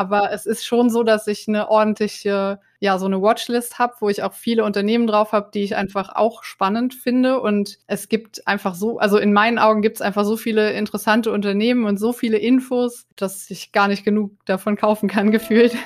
Aber es ist schon so, dass ich eine ordentliche, ja, so eine Watchlist habe, wo ich auch viele Unternehmen drauf habe, die ich einfach auch spannend finde. Und es gibt einfach so, also in meinen Augen gibt es einfach so viele interessante Unternehmen und so viele Infos, dass ich gar nicht genug davon kaufen kann, gefühlt.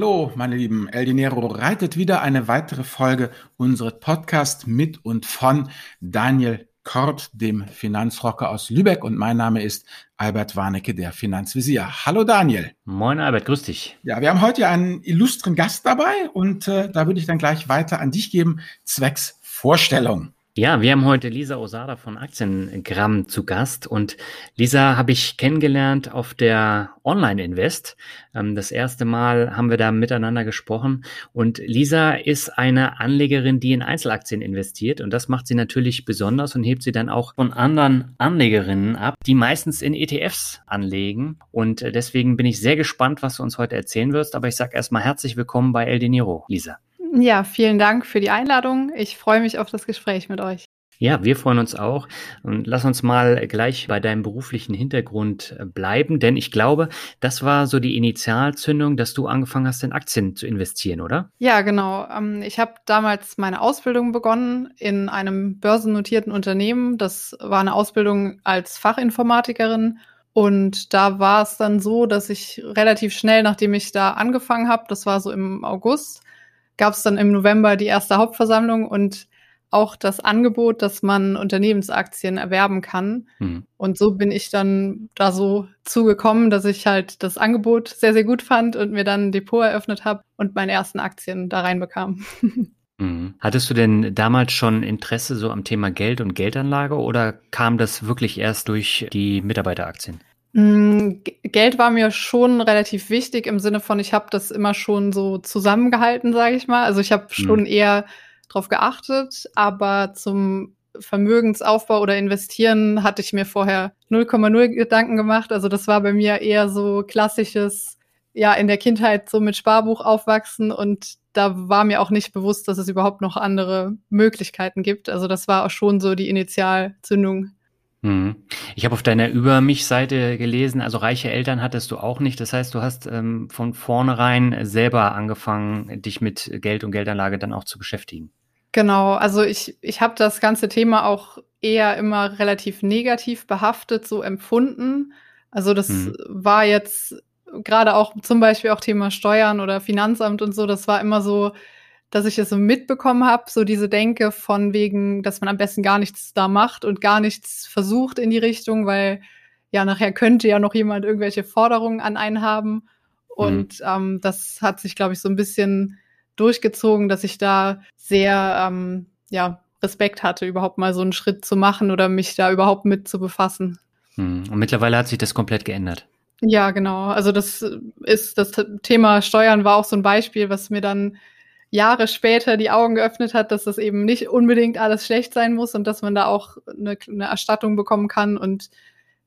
Hallo, meine Lieben. El Dinero reitet wieder eine weitere Folge unseres Podcasts mit und von Daniel Korb, dem Finanzrocker aus Lübeck. Und mein Name ist Albert Warnecke, der Finanzvisier. Hallo Daniel. Moin Albert, grüß dich. Ja, wir haben heute einen illustren Gast dabei und äh, da würde ich dann gleich weiter an dich geben, zwecks Vorstellung. Ja, wir haben heute Lisa Osada von Aktiengramm zu Gast. Und Lisa habe ich kennengelernt auf der Online Invest. Ähm, das erste Mal haben wir da miteinander gesprochen. Und Lisa ist eine Anlegerin, die in Einzelaktien investiert. Und das macht sie natürlich besonders und hebt sie dann auch von anderen Anlegerinnen ab, die meistens in ETFs anlegen. Und äh, deswegen bin ich sehr gespannt, was du uns heute erzählen wirst, aber ich sage erstmal herzlich willkommen bei El Dinero, Lisa. Ja, vielen Dank für die Einladung. Ich freue mich auf das Gespräch mit euch. Ja, wir freuen uns auch. Und lass uns mal gleich bei deinem beruflichen Hintergrund äh, bleiben, denn ich glaube, das war so die Initialzündung, dass du angefangen hast, in Aktien zu investieren, oder? Ja, genau. Ähm, ich habe damals meine Ausbildung begonnen in einem börsennotierten Unternehmen. Das war eine Ausbildung als Fachinformatikerin. Und da war es dann so, dass ich relativ schnell, nachdem ich da angefangen habe, das war so im August, gab es dann im November die erste Hauptversammlung und auch das Angebot, dass man Unternehmensaktien erwerben kann. Mhm. Und so bin ich dann da so zugekommen, dass ich halt das Angebot sehr, sehr gut fand und mir dann ein Depot eröffnet habe und meine ersten Aktien da reinbekam. Mhm. Hattest du denn damals schon Interesse so am Thema Geld und Geldanlage oder kam das wirklich erst durch die Mitarbeiteraktien? Mm, Geld war mir schon relativ wichtig im Sinne von, ich habe das immer schon so zusammengehalten, sage ich mal. Also ich habe mhm. schon eher drauf geachtet, aber zum Vermögensaufbau oder Investieren hatte ich mir vorher 0,0 Gedanken gemacht. Also das war bei mir eher so klassisches, ja, in der Kindheit so mit Sparbuch aufwachsen und da war mir auch nicht bewusst, dass es überhaupt noch andere Möglichkeiten gibt. Also das war auch schon so die Initialzündung Mhm. Ich habe auf deiner Über mich-Seite gelesen, also reiche Eltern hattest du auch nicht. Das heißt, du hast ähm, von vornherein selber angefangen, dich mit Geld und Geldanlage dann auch zu beschäftigen. Genau, also ich, ich habe das ganze Thema auch eher immer relativ negativ behaftet, so empfunden. Also das mhm. war jetzt gerade auch zum Beispiel auch Thema Steuern oder Finanzamt und so, das war immer so, dass ich es so mitbekommen habe, so diese Denke von wegen, dass man am besten gar nichts da macht und gar nichts versucht in die Richtung, weil ja nachher könnte ja noch jemand irgendwelche Forderungen an einen haben. Und mhm. ähm, das hat sich, glaube ich, so ein bisschen durchgezogen, dass ich da sehr ähm, ja, Respekt hatte, überhaupt mal so einen Schritt zu machen oder mich da überhaupt mit zu befassen. Mhm. Und mittlerweile hat sich das komplett geändert. Ja, genau. Also das ist das Thema Steuern war auch so ein Beispiel, was mir dann Jahre später die Augen geöffnet hat, dass das eben nicht unbedingt alles schlecht sein muss und dass man da auch eine, eine Erstattung bekommen kann. Und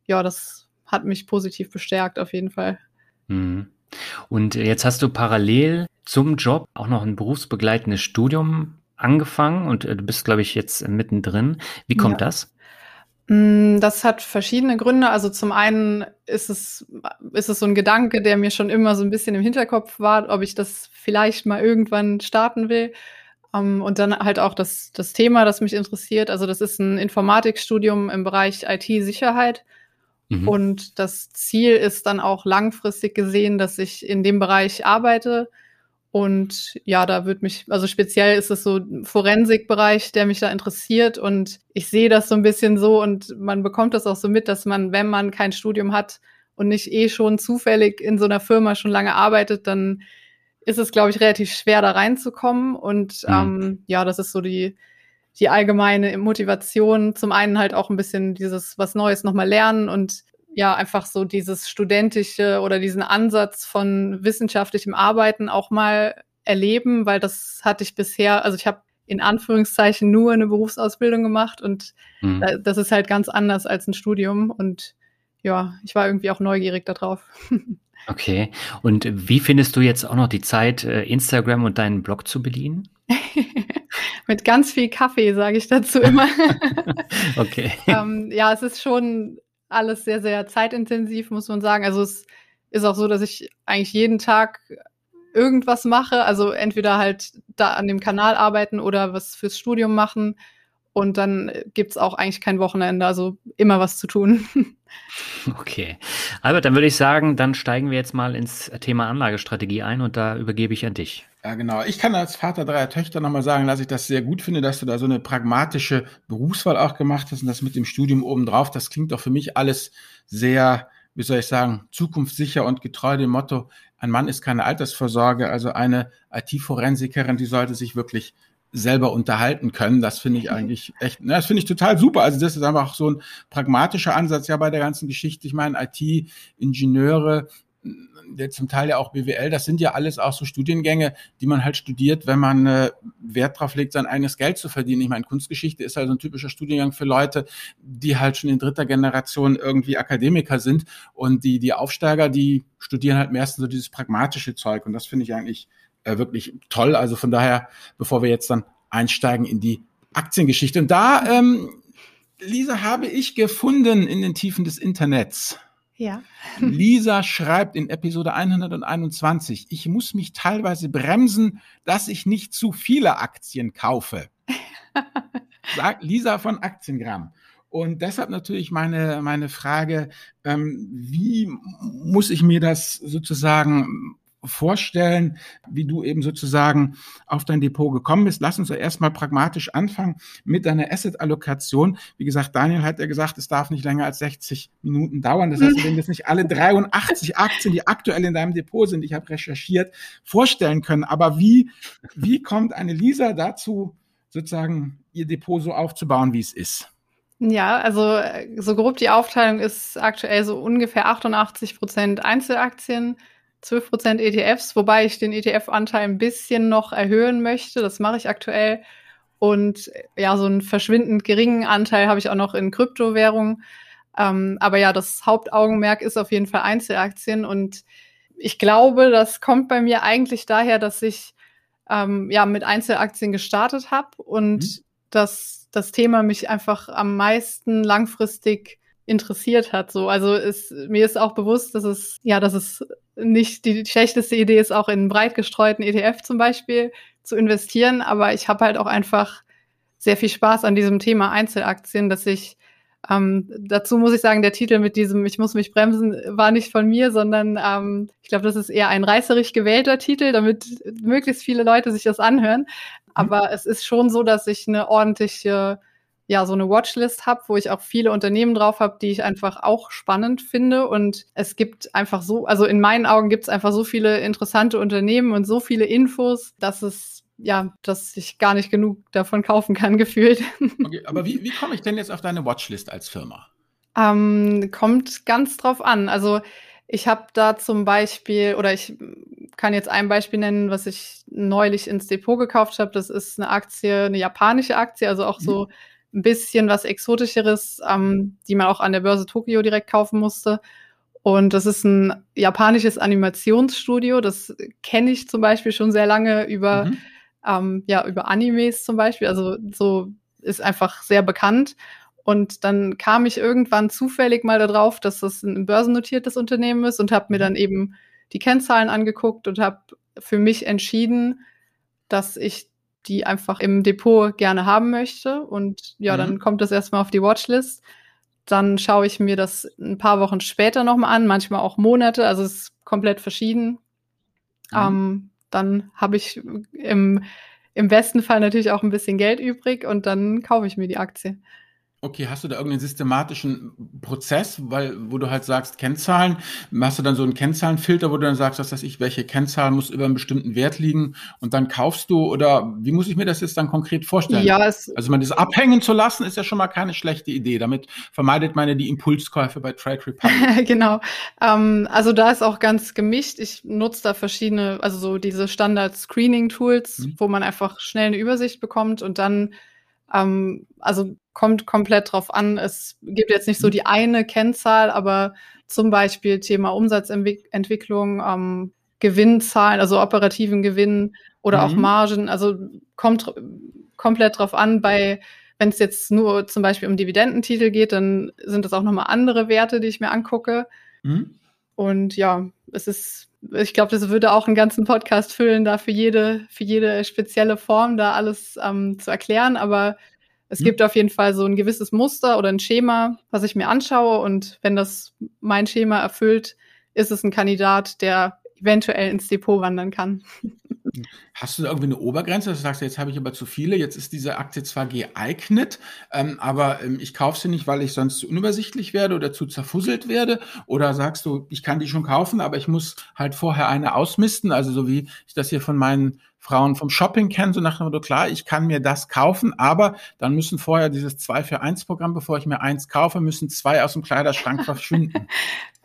ja, das hat mich positiv bestärkt auf jeden Fall. Mhm. Und jetzt hast du parallel zum Job auch noch ein berufsbegleitendes Studium angefangen und äh, du bist, glaube ich, jetzt mittendrin. Wie kommt ja. das? Mm, das hat verschiedene Gründe. Also zum einen ist es, ist es so ein Gedanke, der mir schon immer so ein bisschen im Hinterkopf war, ob ich das vielleicht mal irgendwann starten will. Ähm, und dann halt auch das, das Thema, das mich interessiert. Also das ist ein Informatikstudium im Bereich IT-Sicherheit. Mhm. Und das Ziel ist dann auch langfristig gesehen, dass ich in dem Bereich arbeite und ja, da wird mich, also speziell ist es so ein Forensikbereich, der mich da interessiert. Und ich sehe das so ein bisschen so und man bekommt das auch so mit, dass man, wenn man kein Studium hat und nicht eh schon zufällig in so einer Firma schon lange arbeitet, dann ist es, glaube ich, relativ schwer, da reinzukommen. Und mhm. ähm, ja, das ist so die, die allgemeine Motivation. Zum einen halt auch ein bisschen dieses was Neues nochmal lernen und ja einfach so dieses studentische oder diesen Ansatz von wissenschaftlichem Arbeiten auch mal erleben, weil das hatte ich bisher, also ich habe in Anführungszeichen nur eine Berufsausbildung gemacht und mhm. das ist halt ganz anders als ein Studium und ja, ich war irgendwie auch neugierig darauf. Okay. Und wie findest du jetzt auch noch die Zeit, äh, Instagram und deinen Blog zu bedienen? Mit ganz viel Kaffee, sage ich dazu immer. okay. ähm, ja, es ist schon alles sehr, sehr zeitintensiv, muss man sagen. Also es ist auch so, dass ich eigentlich jeden Tag irgendwas mache. Also entweder halt da an dem Kanal arbeiten oder was fürs Studium machen. Und dann gibt's auch eigentlich kein Wochenende, also immer was zu tun. Okay. Albert, dann würde ich sagen, dann steigen wir jetzt mal ins Thema Anlagestrategie ein und da übergebe ich an dich. Ja, genau. Ich kann als Vater dreier Töchter nochmal sagen, dass ich das sehr gut finde, dass du da so eine pragmatische Berufswahl auch gemacht hast und das mit dem Studium obendrauf. Das klingt doch für mich alles sehr, wie soll ich sagen, zukunftssicher und getreu dem Motto, ein Mann ist keine Altersvorsorge, also eine IT-Forensikerin, die sollte sich wirklich selber unterhalten können. Das finde ich eigentlich echt, ne, das finde ich total super. Also das ist einfach so ein pragmatischer Ansatz ja bei der ganzen Geschichte. Ich meine, IT-Ingenieure, der zum Teil ja auch BWL, das sind ja alles auch so Studiengänge, die man halt studiert, wenn man äh, Wert drauf legt, sein eigenes Geld zu verdienen. Ich meine, Kunstgeschichte ist halt so ein typischer Studiengang für Leute, die halt schon in dritter Generation irgendwie Akademiker sind und die, die Aufsteiger, die studieren halt meistens so dieses pragmatische Zeug und das finde ich eigentlich äh, wirklich toll. Also von daher, bevor wir jetzt dann einsteigen in die Aktiengeschichte. Und da, ähm, Lisa, habe ich gefunden in den Tiefen des Internets. Ja. Lisa schreibt in Episode 121, ich muss mich teilweise bremsen, dass ich nicht zu viele Aktien kaufe. Sagt Lisa von Aktiengramm. Und deshalb natürlich meine, meine Frage, ähm, wie muss ich mir das sozusagen vorstellen, wie du eben sozusagen auf dein Depot gekommen bist. Lass uns doch erstmal pragmatisch anfangen mit deiner Asset-Allokation. Wie gesagt, Daniel hat ja gesagt, es darf nicht länger als 60 Minuten dauern. Das heißt, wenn jetzt nicht alle 83 Aktien, die aktuell in deinem Depot sind, ich habe recherchiert, vorstellen können. Aber wie, wie kommt eine Lisa dazu, sozusagen ihr Depot so aufzubauen, wie es ist? Ja, also so grob die Aufteilung ist aktuell so ungefähr 88 Prozent Einzelaktien, 12% ETFs, wobei ich den ETF-Anteil ein bisschen noch erhöhen möchte. Das mache ich aktuell. Und ja, so einen verschwindend geringen Anteil habe ich auch noch in Kryptowährungen. Ähm, aber ja, das Hauptaugenmerk ist auf jeden Fall Einzelaktien. Und ich glaube, das kommt bei mir eigentlich daher, dass ich ähm, ja mit Einzelaktien gestartet habe und mhm. dass das Thema mich einfach am meisten langfristig interessiert hat. So, also ist, mir ist auch bewusst, dass es, ja, dass es nicht die schlechteste Idee ist, auch in einen breit gestreuten ETF zum Beispiel zu investieren. Aber ich habe halt auch einfach sehr viel Spaß an diesem Thema Einzelaktien, dass ich ähm, dazu muss ich sagen, der Titel mit diesem Ich muss mich bremsen war nicht von mir, sondern ähm, ich glaube, das ist eher ein reißerig gewählter Titel, damit möglichst viele Leute sich das anhören. Mhm. Aber es ist schon so, dass ich eine ordentliche ja so eine Watchlist habe, wo ich auch viele Unternehmen drauf habe, die ich einfach auch spannend finde. Und es gibt einfach so, also in meinen Augen gibt es einfach so viele interessante Unternehmen und so viele Infos, dass es ja, dass ich gar nicht genug davon kaufen kann, gefühlt. Okay, aber wie, wie komme ich denn jetzt auf deine Watchlist als Firma? Ähm, kommt ganz drauf an. Also ich habe da zum Beispiel, oder ich kann jetzt ein Beispiel nennen, was ich neulich ins Depot gekauft habe. Das ist eine Aktie, eine japanische Aktie, also auch so mhm ein bisschen was Exotischeres, ähm, die man auch an der Börse Tokio direkt kaufen musste. Und das ist ein japanisches Animationsstudio. Das kenne ich zum Beispiel schon sehr lange über, mhm. ähm, ja, über Animes zum Beispiel. Also so ist einfach sehr bekannt. Und dann kam ich irgendwann zufällig mal darauf, dass das ein börsennotiertes Unternehmen ist und habe mir mhm. dann eben die Kennzahlen angeguckt und habe für mich entschieden, dass ich die einfach im Depot gerne haben möchte. Und ja, mhm. dann kommt das erstmal auf die Watchlist. Dann schaue ich mir das ein paar Wochen später nochmal an, manchmal auch Monate, also es ist komplett verschieden. Mhm. Ähm, dann habe ich im, im besten Fall natürlich auch ein bisschen Geld übrig und dann kaufe ich mir die Aktie. Okay, hast du da irgendeinen systematischen Prozess, weil, wo du halt sagst, Kennzahlen, hast du dann so einen Kennzahlenfilter, wo du dann sagst, was weiß ich, welche Kennzahl muss über einen bestimmten Wert liegen und dann kaufst du oder wie muss ich mir das jetzt dann konkret vorstellen? Ja, es also man das abhängen zu lassen, ist ja schon mal keine schlechte Idee. Damit vermeidet man ja die Impulskäufe bei Trade Republic. genau. Ähm, also da ist auch ganz gemischt. Ich nutze da verschiedene, also so diese Standard-Screening-Tools, mhm. wo man einfach schnell eine Übersicht bekommt und dann ähm, also kommt komplett drauf an. Es gibt jetzt nicht so die eine Kennzahl, aber zum Beispiel Thema Umsatzentwicklung, ähm, Gewinnzahlen, also operativen Gewinn oder mhm. auch Margen. Also kommt komplett drauf an. Bei wenn es jetzt nur zum Beispiel um Dividendentitel geht, dann sind das auch nochmal andere Werte, die ich mir angucke. Mhm. Und ja, es ist, ich glaube, das würde auch einen ganzen Podcast füllen, da für jede, für jede spezielle Form da alles ähm, zu erklären. Aber es mhm. gibt auf jeden Fall so ein gewisses Muster oder ein Schema, was ich mir anschaue. Und wenn das mein Schema erfüllt, ist es ein Kandidat, der eventuell ins Depot wandern kann. Hast du da irgendwie eine Obergrenze? Du sagst, jetzt habe ich aber zu viele, jetzt ist diese Aktie zwar geeignet, ähm, aber ähm, ich kaufe sie nicht, weil ich sonst zu unübersichtlich werde oder zu zerfusselt werde? Oder sagst du, ich kann die schon kaufen, aber ich muss halt vorher eine ausmisten, also so wie ich das hier von meinen Frauen vom Shopping kennen, so nach dem Motto, klar, ich kann mir das kaufen, aber dann müssen vorher dieses 2 für 1 Programm, bevor ich mir eins kaufe, müssen zwei aus dem Kleiderschrank verschwinden.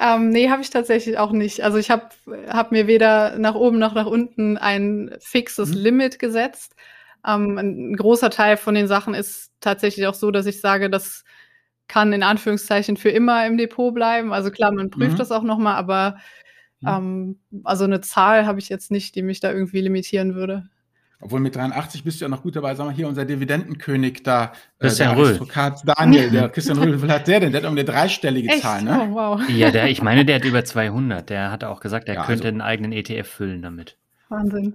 ähm, nee, habe ich tatsächlich auch nicht. Also ich habe hab mir weder nach oben noch nach unten ein fixes mhm. Limit gesetzt. Ähm, ein großer Teil von den Sachen ist tatsächlich auch so, dass ich sage, das kann in Anführungszeichen für immer im Depot bleiben. Also klar, man prüft mhm. das auch nochmal, aber Mhm. Ähm, also eine Zahl habe ich jetzt nicht, die mich da irgendwie limitieren würde. Obwohl mit 83 bist du ja noch gut dabei. Sag mal, hier unser Dividendenkönig da, äh, Christian der Röhl. Daniel, der Christian Röhl, wie hat der denn? Der hat um eine dreistellige Echt? Zahl, ne? Oh, wow. Ja, der, ich meine, der hat über 200. Der hat auch gesagt, er ja, könnte also, einen eigenen ETF füllen damit. Wahnsinn.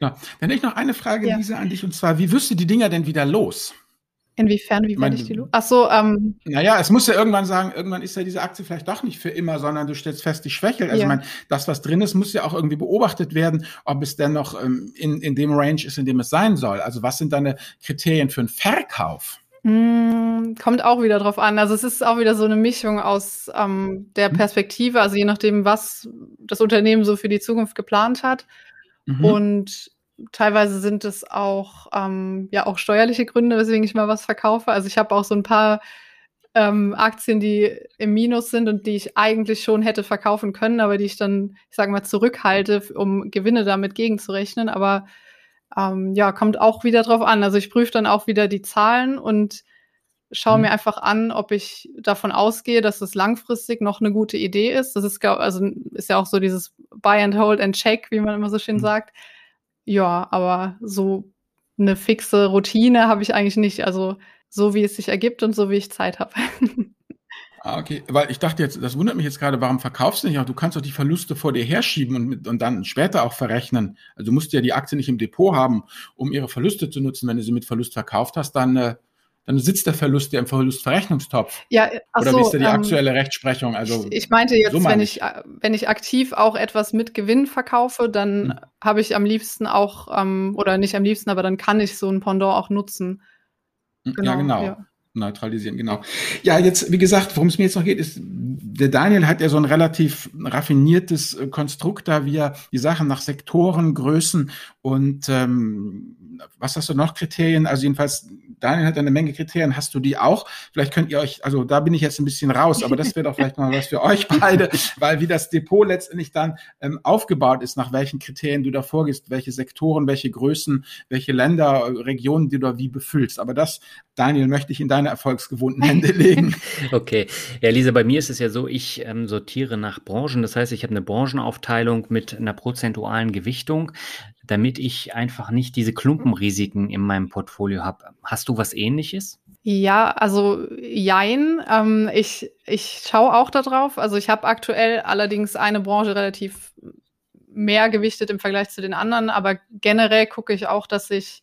Ja, dann hätte ich noch eine Frage, ja. Lisa, an dich, und zwar, wie wirst du die Dinger denn wieder los? Inwiefern, wie werde ich die los? Ach so, ähm. Naja, es muss ja irgendwann sagen, irgendwann ist ja diese Aktie vielleicht doch nicht für immer, sondern du stellst fest, die schwächelt. Also, ja. ich meine, das, was drin ist, muss ja auch irgendwie beobachtet werden, ob es denn noch ähm, in, in dem Range ist, in dem es sein soll. Also, was sind deine Kriterien für einen Verkauf? Mm, kommt auch wieder drauf an. Also, es ist auch wieder so eine Mischung aus ähm, der mhm. Perspektive, also je nachdem, was das Unternehmen so für die Zukunft geplant hat. Mhm. Und teilweise sind es auch, ähm, ja, auch steuerliche Gründe, weswegen ich mal was verkaufe. Also ich habe auch so ein paar ähm, Aktien, die im Minus sind und die ich eigentlich schon hätte verkaufen können, aber die ich dann, ich sage mal, zurückhalte, um Gewinne damit gegenzurechnen. Aber ähm, ja, kommt auch wieder drauf an. Also ich prüfe dann auch wieder die Zahlen und schaue mhm. mir einfach an, ob ich davon ausgehe, dass es langfristig noch eine gute Idee ist. Das ist, also ist ja auch so dieses Buy and Hold and Check, wie man immer so schön mhm. sagt. Ja, aber so eine fixe Routine habe ich eigentlich nicht. Also so wie es sich ergibt und so wie ich Zeit habe. Ah, okay. Weil ich dachte jetzt, das wundert mich jetzt gerade, warum verkaufst du nicht? Auch du kannst doch die Verluste vor dir herschieben und, und dann später auch verrechnen. Also du musst ja die Aktie nicht im Depot haben, um ihre Verluste zu nutzen. Wenn du sie mit Verlust verkauft hast, dann äh, dann sitzt der Verlust ja im Verlustverrechnungstopf. Ja, ach Oder so, wie ist da die ähm, aktuelle Rechtsprechung? Also, ich, ich meinte jetzt, so wenn ich, wenn ich aktiv auch etwas mit Gewinn verkaufe, dann hm. habe ich am liebsten auch, ähm, oder nicht am liebsten, aber dann kann ich so ein Pendant auch nutzen. Genau, ja, genau. Ja. Neutralisieren, genau. Ja, jetzt, wie gesagt, worum es mir jetzt noch geht, ist, der Daniel hat ja so ein relativ raffiniertes äh, Konstrukt da, wie er die Sachen nach Sektoren, Größen und ähm, was hast du noch Kriterien? Also jedenfalls Daniel hat eine Menge Kriterien. Hast du die auch? Vielleicht könnt ihr euch, also da bin ich jetzt ein bisschen raus, aber das wäre doch vielleicht mal was für euch beide, weil wie das Depot letztendlich dann ähm, aufgebaut ist, nach welchen Kriterien du da vorgehst, welche Sektoren, welche Größen, welche Länder, Regionen du da wie befüllst. Aber das, Daniel, möchte ich in deine erfolgsgewohnten Hände legen. okay. Ja, Lisa, bei mir ist es ja so, ich ähm, sortiere nach Branchen. Das heißt, ich habe eine Branchenaufteilung mit einer prozentualen Gewichtung damit ich einfach nicht diese Klumpenrisiken in meinem Portfolio habe. Hast du was ähnliches? Ja, also jein. Ähm, ich ich schaue auch darauf. Also ich habe aktuell allerdings eine Branche relativ mehr gewichtet im Vergleich zu den anderen, aber generell gucke ich auch, dass ich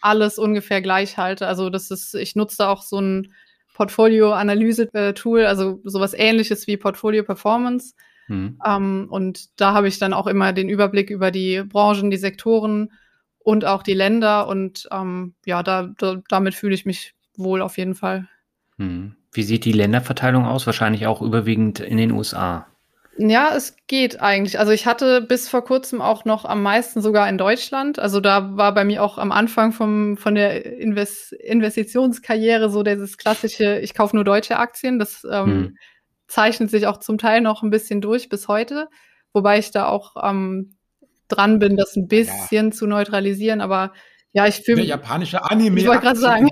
alles ungefähr gleich halte. Also das ist, ich nutze auch so ein Portfolio-Analyse-Tool, also sowas ähnliches wie Portfolio Performance Mhm. Ähm, und da habe ich dann auch immer den Überblick über die Branchen, die Sektoren und auch die Länder. Und ähm, ja, da, da, damit fühle ich mich wohl auf jeden Fall. Mhm. Wie sieht die Länderverteilung aus? Wahrscheinlich auch überwiegend in den USA. Ja, es geht eigentlich. Also ich hatte bis vor kurzem auch noch am meisten sogar in Deutschland. Also da war bei mir auch am Anfang vom, von der Invest Investitionskarriere so dieses klassische, ich kaufe nur deutsche Aktien. Das ähm, hm zeichnet sich auch zum Teil noch ein bisschen durch bis heute, wobei ich da auch ähm, dran bin, das ein bisschen ja. zu neutralisieren. Aber Ja, ich fühle Der japanische Anime. Ich wollte gerade sagen.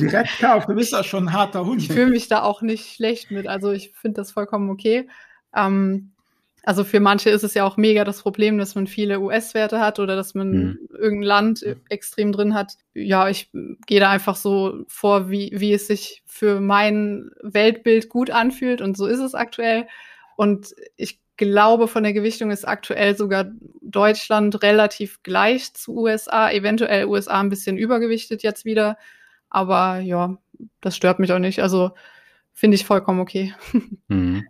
direkt kauft, du bist ja schon ein harter Hund. Ich fühle mich da auch nicht schlecht mit. Also ich finde das vollkommen okay. Ähm, also für manche ist es ja auch mega das Problem, dass man viele US-Werte hat oder dass man mhm. irgendein Land extrem drin hat. Ja, ich gehe da einfach so vor, wie, wie es sich für mein Weltbild gut anfühlt und so ist es aktuell. Und ich glaube, von der Gewichtung ist aktuell sogar Deutschland relativ gleich zu USA, eventuell USA ein bisschen übergewichtet jetzt wieder. Aber ja, das stört mich auch nicht. Also finde ich vollkommen okay. Mhm.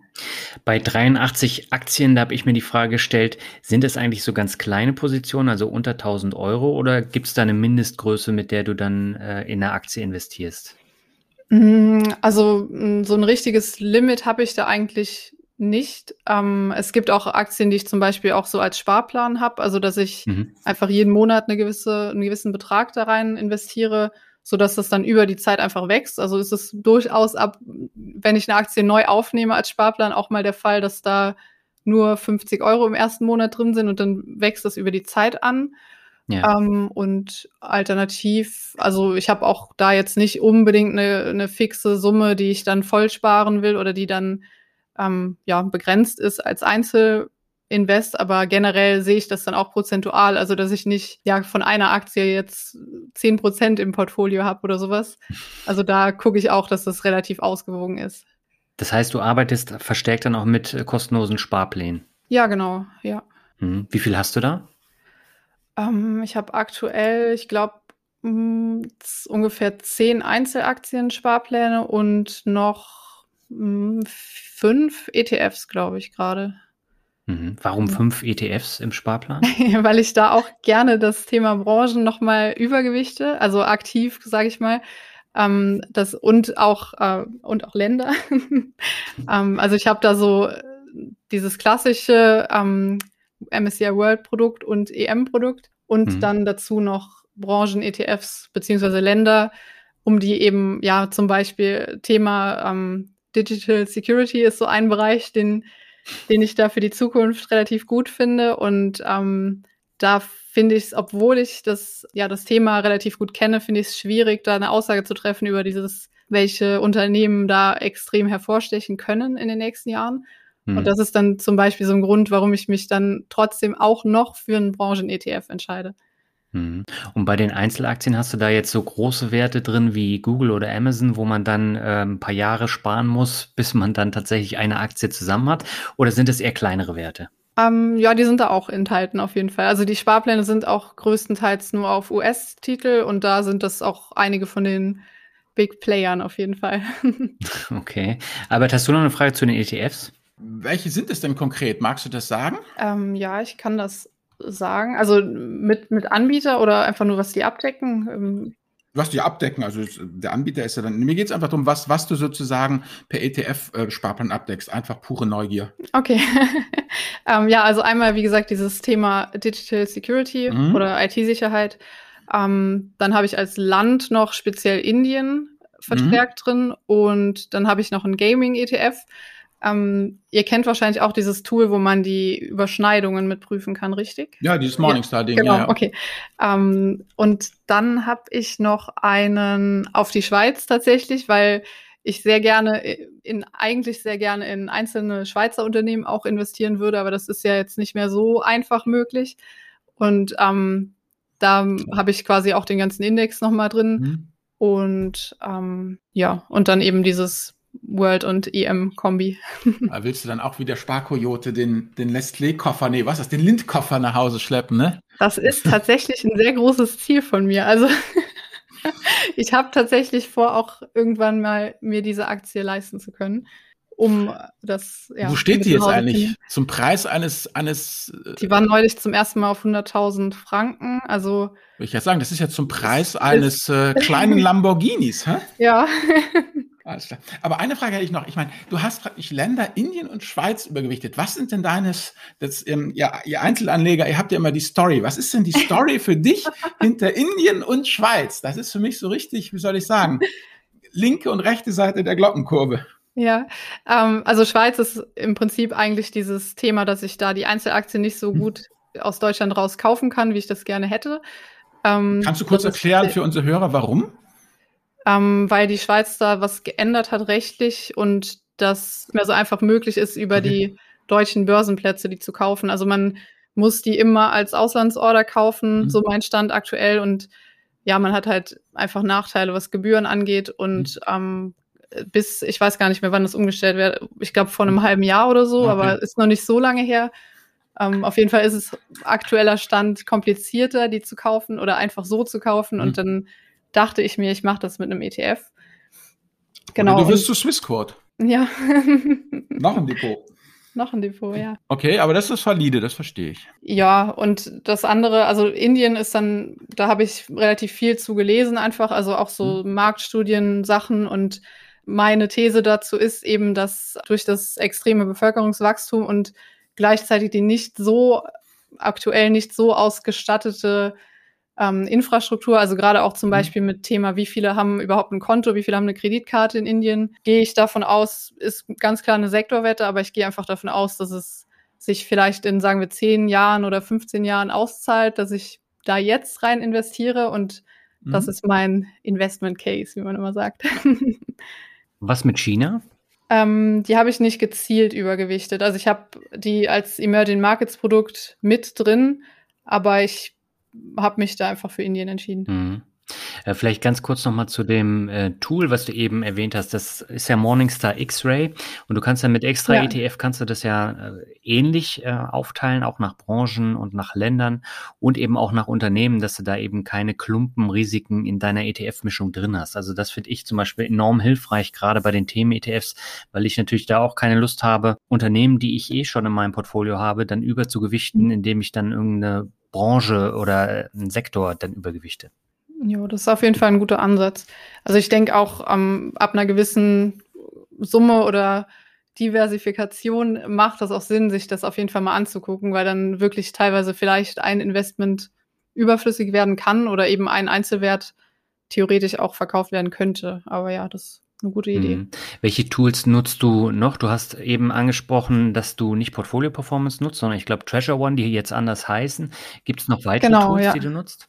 Bei 83 Aktien, da habe ich mir die Frage gestellt, sind es eigentlich so ganz kleine Positionen, also unter 1000 Euro, oder gibt es da eine Mindestgröße, mit der du dann äh, in eine Aktie investierst? Mm, also mm, so ein richtiges Limit habe ich da eigentlich nicht. Ähm, es gibt auch Aktien, die ich zum Beispiel auch so als Sparplan habe, also dass ich mhm. einfach jeden Monat eine gewisse, einen gewissen Betrag da rein investiere so dass das dann über die Zeit einfach wächst. Also ist es durchaus ab, wenn ich eine Aktie neu aufnehme als Sparplan, auch mal der Fall, dass da nur 50 Euro im ersten Monat drin sind und dann wächst das über die Zeit an. Ja. Ähm, und alternativ, also ich habe auch da jetzt nicht unbedingt eine, eine fixe Summe, die ich dann voll sparen will oder die dann ähm, ja begrenzt ist als Einzel Invest, aber generell sehe ich das dann auch prozentual, also dass ich nicht ja von einer Aktie jetzt zehn Prozent im Portfolio habe oder sowas. Also da gucke ich auch, dass das relativ ausgewogen ist. Das heißt, du arbeitest verstärkt dann auch mit äh, kostenlosen Sparplänen. Ja, genau, ja. Hm. Wie viel hast du da? Ähm, ich habe aktuell, ich glaube, hm, ungefähr zehn Einzelaktien-Sparpläne und noch mh, hm, fünf ETFs, glaube ich, gerade. Mhm. Warum fünf ETFs im Sparplan? Weil ich da auch gerne das Thema Branchen nochmal übergewichte, also aktiv, sage ich mal. Ähm, das und auch äh, und auch Länder. ähm, also ich habe da so dieses klassische ähm, MSCI World Produkt und EM Produkt und mhm. dann dazu noch Branchen ETFs beziehungsweise Länder, um die eben ja zum Beispiel Thema ähm, Digital Security ist so ein Bereich, den den ich da für die Zukunft relativ gut finde. Und ähm, da finde ich es, obwohl ich das, ja, das Thema relativ gut kenne, finde ich es schwierig, da eine Aussage zu treffen über dieses, welche Unternehmen da extrem hervorstechen können in den nächsten Jahren. Hm. Und das ist dann zum Beispiel so ein Grund, warum ich mich dann trotzdem auch noch für einen Branchen-ETF entscheide. Mhm. Und bei den Einzelaktien hast du da jetzt so große Werte drin wie Google oder Amazon, wo man dann äh, ein paar Jahre sparen muss, bis man dann tatsächlich eine Aktie zusammen hat? Oder sind es eher kleinere Werte? Ähm, ja, die sind da auch enthalten auf jeden Fall. Also die Sparpläne sind auch größtenteils nur auf US-Titel und da sind das auch einige von den Big Playern auf jeden Fall. okay. Aber hast du noch eine Frage zu den ETFs? Welche sind es denn konkret? Magst du das sagen? Ähm, ja, ich kann das sagen? Also mit, mit Anbieter oder einfach nur, was die abdecken? Ähm, was die abdecken, also der Anbieter ist ja dann, mir geht es einfach darum, was, was du sozusagen per ETF-Sparplan äh, abdeckst, einfach pure Neugier. Okay. ähm, ja, also einmal, wie gesagt, dieses Thema Digital Security mhm. oder IT-Sicherheit. Ähm, dann habe ich als Land noch speziell Indien verstärkt mhm. drin und dann habe ich noch ein Gaming-ETF. Ähm, ihr kennt wahrscheinlich auch dieses Tool, wo man die Überschneidungen mitprüfen kann, richtig? Ja, dieses Morningstar-Ding. Genau, ja, ja. okay. Ähm, und dann habe ich noch einen auf die Schweiz tatsächlich, weil ich sehr gerne in eigentlich sehr gerne in einzelne Schweizer Unternehmen auch investieren würde, aber das ist ja jetzt nicht mehr so einfach möglich. Und ähm, da habe ich quasi auch den ganzen Index nochmal drin. Mhm. Und ähm, ja, und dann eben dieses World und EM-Kombi. willst du dann auch wie der Sparkoyote den, den Leslie-Koffer, nee, was ist das, den Lind-Koffer nach Hause schleppen, ne? Das ist tatsächlich ein sehr großes Ziel von mir. Also ich habe tatsächlich vor, auch irgendwann mal mir diese Aktie leisten zu können, um das. Ja, Wo steht die jetzt eigentlich? Zum Preis eines eines. Äh, die waren neulich zum ersten Mal auf 100.000 Franken. Also. Würde ich ja sagen, das ist ja zum Preis eines äh, kleinen Lamborghinis, hä? Ja. Alles klar. Aber eine Frage hätte ich noch. Ich meine, du hast praktisch Länder Indien und Schweiz übergewichtet. Was sind denn deines, das, ähm, ja, ihr Einzelanleger, ihr habt ja immer die Story. Was ist denn die Story für dich hinter Indien und Schweiz? Das ist für mich so richtig, wie soll ich sagen, linke und rechte Seite der Glockenkurve. Ja, ähm, also Schweiz ist im Prinzip eigentlich dieses Thema, dass ich da die Einzelaktien nicht so hm. gut aus Deutschland raus kaufen kann, wie ich das gerne hätte. Ähm, Kannst du kurz erklären für unsere Hörer, warum? Ähm, weil die Schweiz da was geändert hat rechtlich und das mehr so einfach möglich ist, über okay. die deutschen Börsenplätze die zu kaufen. Also man muss die immer als Auslandsorder kaufen, mhm. so mein Stand aktuell. Und ja, man hat halt einfach Nachteile, was Gebühren angeht. Und mhm. ähm, bis, ich weiß gar nicht mehr, wann das umgestellt wird, ich glaube vor einem mhm. halben Jahr oder so, okay. aber ist noch nicht so lange her. Ähm, auf jeden Fall ist es aktueller Stand komplizierter, die zu kaufen oder einfach so zu kaufen. Mhm. Und dann dachte ich mir, ich mache das mit einem ETF. Genau. Oder du wirst zu Swissquote. Ja. Noch ein Depot. Noch ein Depot, ja. Okay, aber das ist valide, das verstehe ich. Ja, und das andere, also Indien ist dann, da habe ich relativ viel zu gelesen, einfach, also auch so mhm. Marktstudien, Sachen und meine These dazu ist eben, dass durch das extreme Bevölkerungswachstum und gleichzeitig die nicht so aktuell nicht so ausgestattete ähm, Infrastruktur, also gerade auch zum mhm. Beispiel mit Thema, wie viele haben überhaupt ein Konto, wie viele haben eine Kreditkarte in Indien, gehe ich davon aus, ist ganz klar eine Sektorwette, aber ich gehe einfach davon aus, dass es sich vielleicht in, sagen wir, zehn Jahren oder 15 Jahren auszahlt, dass ich da jetzt rein investiere und mhm. das ist mein Investment Case, wie man immer sagt. Was mit China? Ähm, die habe ich nicht gezielt übergewichtet. Also ich habe die als Emerging Markets Produkt mit drin, aber ich habe mich da einfach für Indien entschieden. Mhm. Äh, vielleicht ganz kurz nochmal zu dem äh, Tool, was du eben erwähnt hast. Das ist ja Morningstar X-Ray und du kannst ja mit extra ja. ETF kannst du das ja äh, ähnlich äh, aufteilen, auch nach Branchen und nach Ländern und eben auch nach Unternehmen, dass du da eben keine Klumpenrisiken in deiner ETF-Mischung drin hast. Also das finde ich zum Beispiel enorm hilfreich, gerade bei den Themen-ETFs, weil ich natürlich da auch keine Lust habe, Unternehmen, die ich eh schon in meinem Portfolio habe, dann überzugewichten, indem ich dann irgendeine Branche oder einen Sektor dann übergewichte. Ja, das ist auf jeden Fall ein guter Ansatz. Also ich denke auch ähm, ab einer gewissen Summe oder Diversifikation macht das auch Sinn, sich das auf jeden Fall mal anzugucken, weil dann wirklich teilweise vielleicht ein Investment überflüssig werden kann oder eben ein Einzelwert theoretisch auch verkauft werden könnte. Aber ja, das eine gute Idee. Mhm. Welche Tools nutzt du noch? Du hast eben angesprochen, dass du nicht Portfolio Performance nutzt, sondern ich glaube Treasure One, die jetzt anders heißen. Gibt es noch weitere genau, Tools, ja. die du nutzt?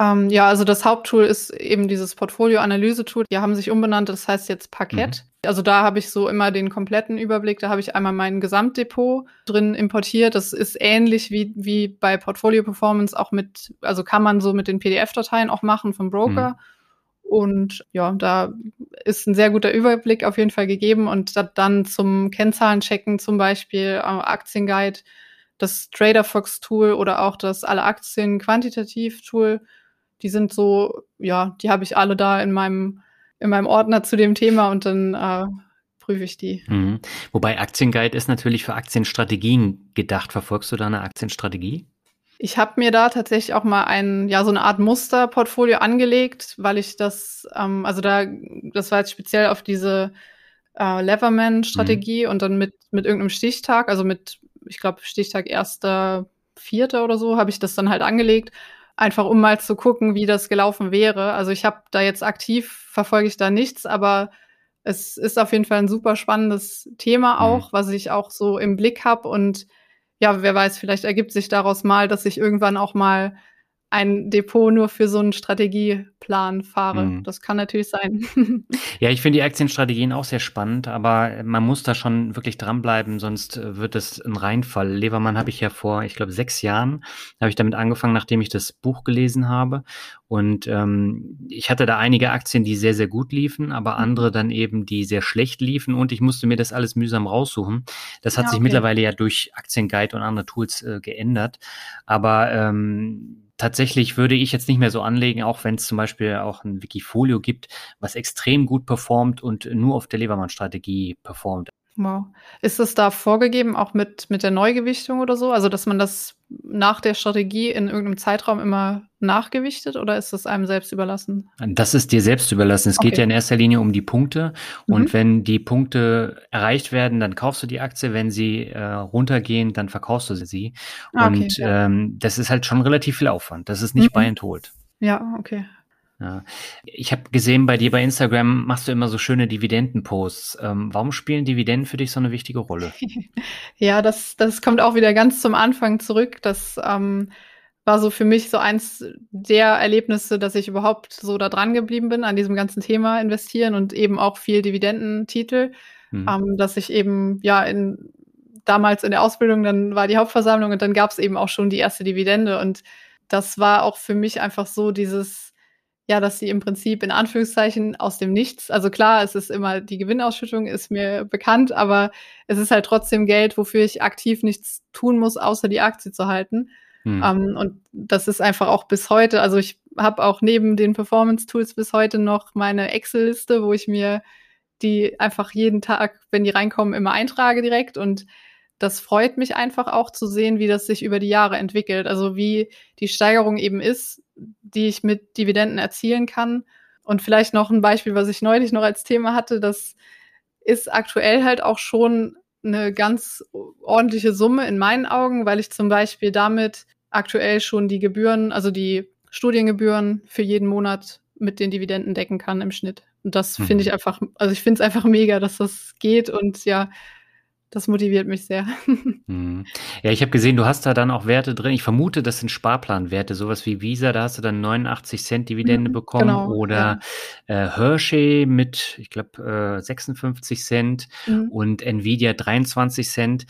Ähm, ja, also das Haupttool ist eben dieses Portfolio-Analyse-Tool. Die haben sich umbenannt, das heißt jetzt Parkett. Mhm. Also da habe ich so immer den kompletten Überblick. Da habe ich einmal mein Gesamtdepot drin importiert. Das ist ähnlich wie, wie bei Portfolio Performance auch mit, also kann man so mit den PDF-Dateien auch machen vom Broker. Mhm. Und ja, da ist ein sehr guter Überblick auf jeden Fall gegeben. Und dann zum Kennzahlenchecken zum Beispiel äh, Aktienguide, das TraderFox Tool oder auch das Alle Aktien Quantitativ Tool. Die sind so, ja, die habe ich alle da in meinem, in meinem Ordner zu dem Thema und dann äh, prüfe ich die. Mhm. Wobei Aktienguide ist natürlich für Aktienstrategien gedacht. Verfolgst du da eine Aktienstrategie? Ich habe mir da tatsächlich auch mal ein, ja, so eine Art Musterportfolio angelegt, weil ich das, ähm, also da, das war jetzt speziell auf diese äh, Leverman-Strategie mhm. und dann mit, mit irgendeinem Stichtag, also mit, ich glaube, Stichtag erster, vierter oder so, habe ich das dann halt angelegt, einfach um mal zu gucken, wie das gelaufen wäre. Also ich habe da jetzt aktiv, verfolge ich da nichts, aber es ist auf jeden Fall ein super spannendes Thema mhm. auch, mhm. was ich auch so im Blick habe und ja, wer weiß, vielleicht ergibt sich daraus mal, dass ich irgendwann auch mal ein Depot nur für so einen Strategieplan fahre. Mhm. Das kann natürlich sein. ja, ich finde die Aktienstrategien auch sehr spannend, aber man muss da schon wirklich dranbleiben, sonst äh, wird es ein Reinfall. Levermann habe ich ja vor, ich glaube, sechs Jahren, habe ich damit angefangen, nachdem ich das Buch gelesen habe. Und ähm, ich hatte da einige Aktien, die sehr, sehr gut liefen, aber mhm. andere dann eben, die sehr schlecht liefen und ich musste mir das alles mühsam raussuchen. Das hat ja, okay. sich mittlerweile ja durch Aktienguide und andere Tools äh, geändert. Aber ähm, tatsächlich würde ich jetzt nicht mehr so anlegen, auch wenn es zum Beispiel auch ein Wikifolio gibt, was extrem gut performt und nur auf der Levermann-Strategie performt. Wow. Ist es da vorgegeben, auch mit, mit der Neugewichtung oder so? Also, dass man das nach der Strategie in irgendeinem Zeitraum immer nachgewichtet oder ist das einem selbst überlassen? Das ist dir selbst überlassen. Es okay. geht ja in erster Linie um die Punkte. Mhm. Und wenn die Punkte erreicht werden, dann kaufst du die Aktie. Wenn sie äh, runtergehen, dann verkaufst du sie. Ah, okay, und ja. ähm, das ist halt schon relativ viel Aufwand. Das ist nicht mhm. buy and hold. Ja, okay. Ja. Ich habe gesehen, bei dir bei Instagram machst du immer so schöne Dividendenposts. Ähm, warum spielen Dividenden für dich so eine wichtige Rolle? ja, das, das kommt auch wieder ganz zum Anfang zurück, dass ähm, war so für mich so eins der Erlebnisse, dass ich überhaupt so da dran geblieben bin an diesem ganzen Thema investieren und eben auch viel Dividendentitel, mhm. ähm, dass ich eben ja in damals in der Ausbildung, dann war die Hauptversammlung und dann gab es eben auch schon die erste Dividende und das war auch für mich einfach so dieses ja, dass sie im Prinzip in Anführungszeichen aus dem Nichts, also klar, es ist immer die Gewinnausschüttung ist mir bekannt, aber es ist halt trotzdem Geld, wofür ich aktiv nichts tun muss, außer die Aktie zu halten. Hm. Um, und das ist einfach auch bis heute, also ich habe auch neben den Performance-Tools bis heute noch meine Excel-Liste, wo ich mir die einfach jeden Tag, wenn die reinkommen, immer eintrage direkt und das freut mich einfach auch zu sehen, wie das sich über die Jahre entwickelt. Also wie die Steigerung eben ist, die ich mit Dividenden erzielen kann. Und vielleicht noch ein Beispiel, was ich neulich noch als Thema hatte, das ist aktuell halt auch schon eine ganz ordentliche Summe in meinen Augen, weil ich zum Beispiel damit aktuell schon die Gebühren, also die Studiengebühren für jeden Monat mit den Dividenden decken kann im Schnitt. Und das finde mhm. ich einfach, also ich finde es einfach mega, dass das geht und ja, das motiviert mich sehr. Hm. Ja, ich habe gesehen, du hast da dann auch Werte drin. Ich vermute, das sind Sparplanwerte, sowas wie Visa, da hast du dann 89 Cent Dividende mhm, bekommen genau, oder ja. äh, Hershey mit, ich glaube, äh, 56 Cent mhm. und Nvidia 23 Cent.